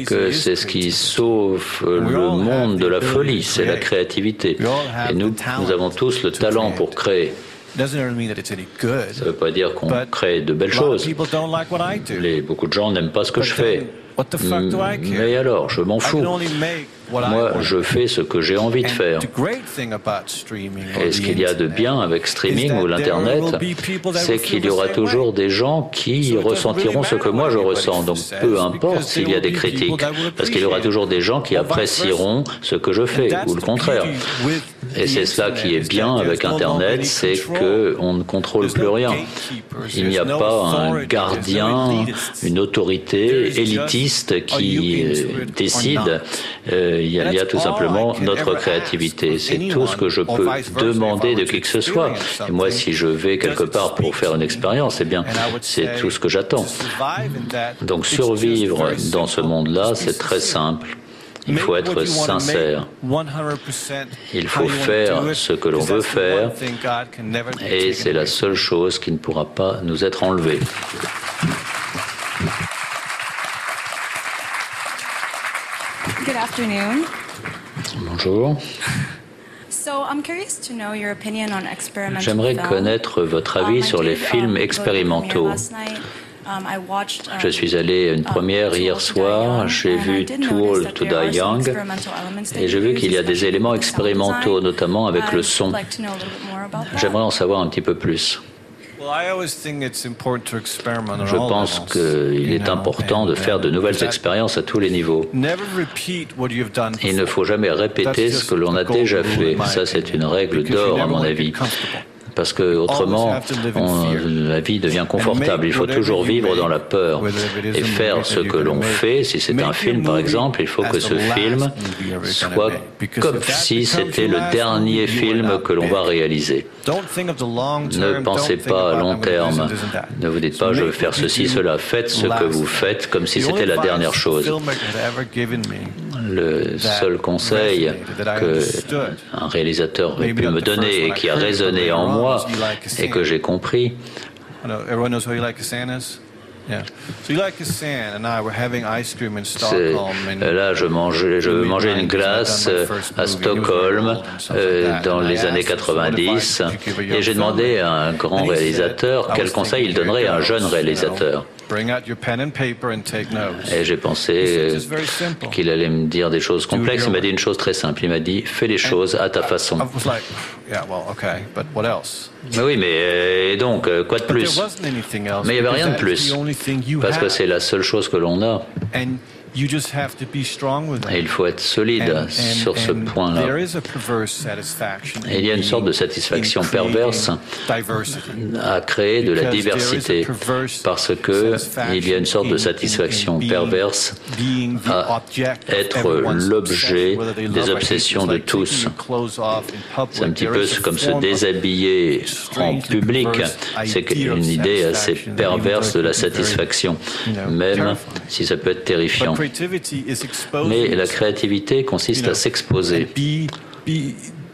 que c'est ce qui sauve le monde de la folie, c'est la créativité. Et nous, nous avons tous le talent pour créer. Ça ne veut pas dire qu'on crée de belles choses. Les, beaucoup de gens n'aiment pas ce que je fais. Mais alors, je m'en fous. Moi, je fais ce que j'ai envie de faire. Et ce qu'il y a de bien avec streaming ou l'Internet, c'est qu'il y aura toujours des gens qui ressentiront ce que moi je ressens. Donc peu importe s'il y a des critiques, parce qu'il y aura toujours des gens qui apprécieront ce que je fais, ou le contraire. Et c'est cela qui est bien avec Internet, c'est qu'on ne contrôle plus rien. Il n'y a pas un gardien, une autorité élitiste qui décide. Euh, il y a tout simplement notre créativité. C'est tout ce que je peux demander de qui que ce soit. Et moi, si je vais quelque part pour faire une expérience, eh bien, c'est tout ce que j'attends. Donc survivre dans ce monde-là, c'est très simple. Il faut être sincère. Il faut faire ce que l'on veut faire et c'est la seule chose qui ne pourra pas nous être enlevée. Bonjour. J'aimerais connaître votre avis um, sur les films um, expérimentaux. Um, Je suis allé à une première hier soir, j'ai vu Too Old to Die Young et j'ai vu qu'il y a des éléments expérimentaux, notamment avec le son. J'aimerais en savoir un petit peu plus. Je pense qu'il est important de faire de nouvelles expériences à tous les niveaux. Il ne faut jamais répéter ce que l'on a déjà fait. Ça, c'est une règle d'or, à mon avis. Parce que autrement, la vie devient confortable. Il faut toujours vivre dans la peur et faire ce que l'on fait. Si c'est un film, par exemple, il faut que ce film soit comme si c'était le dernier film que l'on va réaliser. Ne pensez pas à long terme. Ne vous dites pas je vais faire ceci, cela. Faites ce que vous faites comme si c'était la dernière chose. Le seul conseil que un réalisateur ait pu me donner et qui a résonné en moi et que j'ai compris, Là, je mangeais, je mangeais une glace à Stockholm euh, dans les années 90 et j'ai demandé à un grand réalisateur quel conseil il donnerait à un jeune réalisateur. Et j'ai pensé qu'il allait me dire des choses complexes. Il m'a dit une chose très simple. Il m'a dit fais les choses à ta façon. Mais oui, mais euh, et donc, euh, quoi de plus? Mais il n'y avait rien de plus. Parce que c'est la seule chose que l'on a. Et il faut être solide sur ce point-là. Et il y a une sorte de satisfaction perverse à créer de la diversité, parce que il y a une sorte de satisfaction perverse à être l'objet des obsessions de tous. C'est un petit peu comme se déshabiller en public. C'est une idée assez perverse de la satisfaction, même si ça peut être terrifiant. Mais la créativité consiste à s'exposer.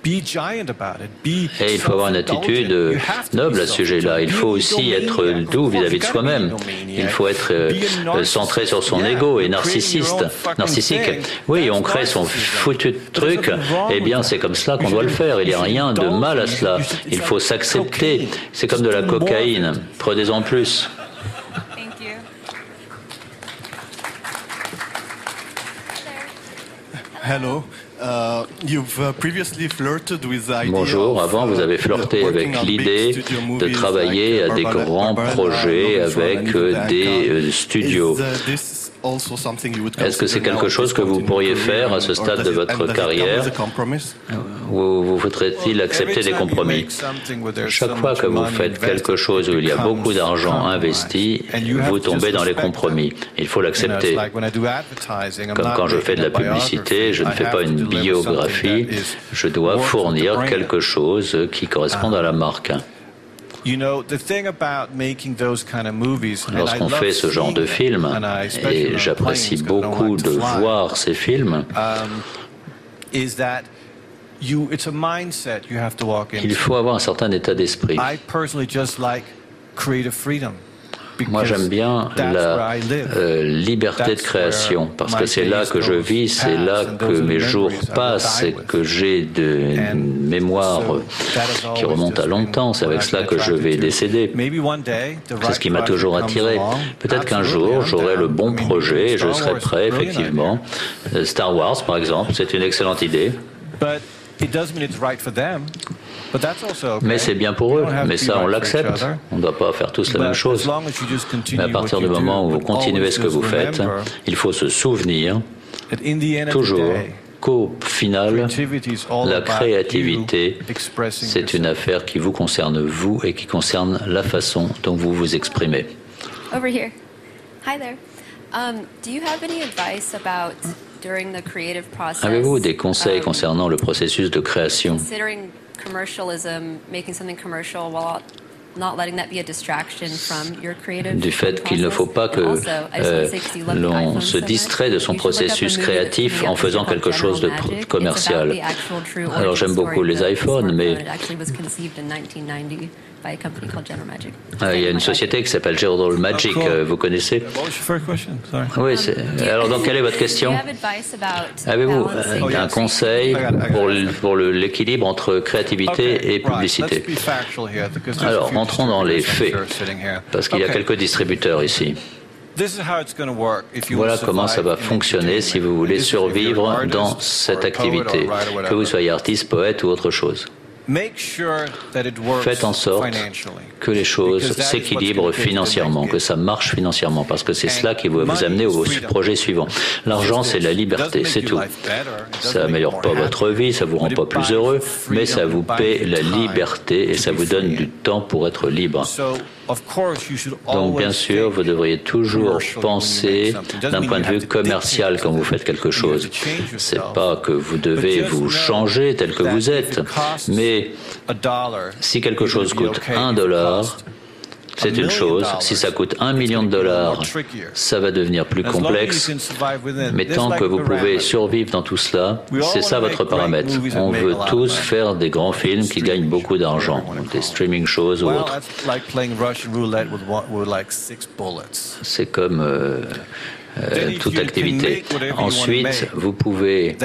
Et il faut avoir une attitude noble à ce sujet-là. Il faut aussi être doux vis-à-vis de soi-même. Il faut être euh, centré sur son ego et narcissiste, narcissique. Oui, on crée son foutu truc. Eh bien, c'est comme cela qu'on doit le faire. Il n'y a rien de mal à cela. Il faut s'accepter. C'est comme de la cocaïne. Prenez-en plus. Uh, uh, Bonjour, avant vous avez uh, flirté avec l'idée de travailler à des grands projets avec des euh, studios. Est-ce que c'est quelque chose que vous pourriez faire à ce stade de votre carrière ou vous faudrait-il accepter des compromis? Chaque fois que vous faites quelque chose où il y a beaucoup d'argent investi, vous tombez dans les compromis. Il faut l'accepter. Comme quand je fais de la publicité, je ne fais pas une biographie, je dois fournir quelque chose qui corresponde à la marque. Lorsqu'on fait ce genre de film, et j'apprécie beaucoup de voir ces films, il faut avoir un certain état d'esprit. Moi, j'aime bien la euh, liberté de création parce que c'est là que je vis, c'est là que mes jours passent et que j'ai de mémoire qui remonte à longtemps. C'est avec cela que je vais décéder. C'est ce qui m'a toujours attiré. Peut-être qu'un jour, j'aurai le bon projet et je serai prêt, effectivement. Euh, Star Wars, par exemple, c'est une excellente idée. Mais c'est bien pour eux, mais ça on l'accepte. On ne doit pas faire tous la même chose. Mais à partir du moment où vous continuez ce que vous faites, il faut se souvenir toujours qu'au final, la créativité, c'est une affaire qui vous concerne vous et qui concerne la façon dont vous vous exprimez. Over here. Hi there. Um, do you have any advice about Avez-vous des conseils um, concernant le processus de création? du fait qu'il ne faut pas que euh, l'on se distrait de son processus créatif en faisant quelque chose de commercial. Alors j'aime beaucoup les iPhones, mais ah, il y a une société qui s'appelle General Magic, euh, vous connaissez. Oui, alors donc quelle est votre question? Avez-vous euh, un conseil pour l'équilibre entre créativité et publicité? Alors, entrons dans les faits, parce qu'il y a quelques distributeurs ici. Voilà comment ça va fonctionner si vous voulez survivre dans cette activité, que vous soyez artiste, poète ou autre chose. Faites en sorte que les choses s'équilibrent financièrement, que ça marche financièrement, parce que c'est cela qui va vous amener au projet suivant. L'argent, c'est la liberté, c'est tout. Ça améliore pas votre vie, ça vous rend pas plus heureux, mais ça vous paie la liberté et ça vous donne du temps pour être libre. Donc bien sûr, vous devriez toujours penser d'un point de vue commercial quand vous faites quelque chose. C'est pas que vous devez vous changer tel que vous êtes, mais si quelque chose coûte un dollar, c'est une chose. Si ça coûte un million de dollars, ça va devenir plus complexe. Mais tant que vous pouvez survivre dans tout cela, c'est ça votre paramètre. On veut tous faire des grands films qui gagnent beaucoup d'argent, des streaming shows ou autres. C'est comme euh, euh, toute activité. Ensuite, vous pouvez,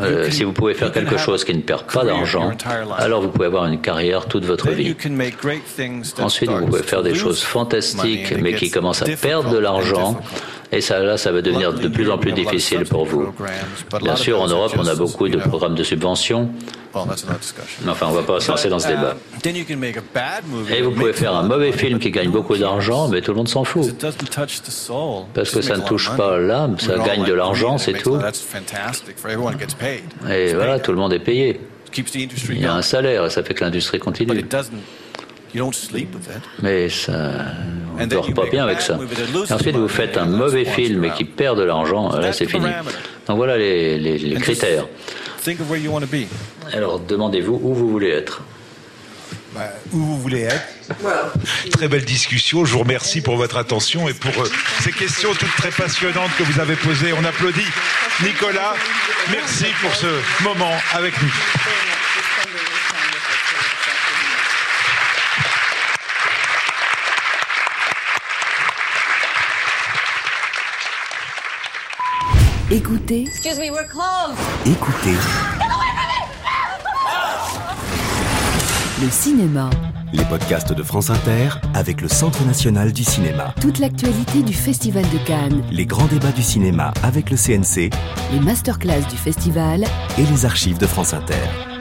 euh, si vous pouvez faire quelque chose qui ne perd pas d'argent, alors vous pouvez avoir une carrière toute votre vie. Ensuite, vous pouvez faire des choses fantastiques, mais qui commencent à perdre de l'argent. Et ça, là, ça va devenir de plus en plus difficile pour vous. Bien sûr, en Europe, on a beaucoup de programmes de subvention. Enfin, on ne va pas se lancer dans ce débat. Et vous pouvez faire un mauvais film qui gagne beaucoup d'argent, mais tout le monde s'en fout. Parce que ça ne touche pas l'âme, ça gagne de l'argent, c'est tout. Et voilà, tout le monde est payé. Il y a un salaire et ça fait que l'industrie continue. Mais ça, on ne dort pas bien avec ça. ensuite, vous faites un mauvais film et qui perd de l'argent, là c'est fini. Donc voilà les, les critères. Alors demandez-vous où vous voulez être. Bah, où vous voulez être. Très belle discussion. Je vous remercie pour votre attention et pour euh, ces questions toutes très passionnantes que vous avez posées. On applaudit Nicolas. Merci pour ce moment avec nous. Écoutez. Excuse me, we're closed. Écoutez. Le cinéma. Les podcasts de France Inter avec le Centre national du cinéma. Toute l'actualité du Festival de Cannes. Les grands débats du cinéma avec le CNC. Les masterclass du festival. Et les archives de France Inter.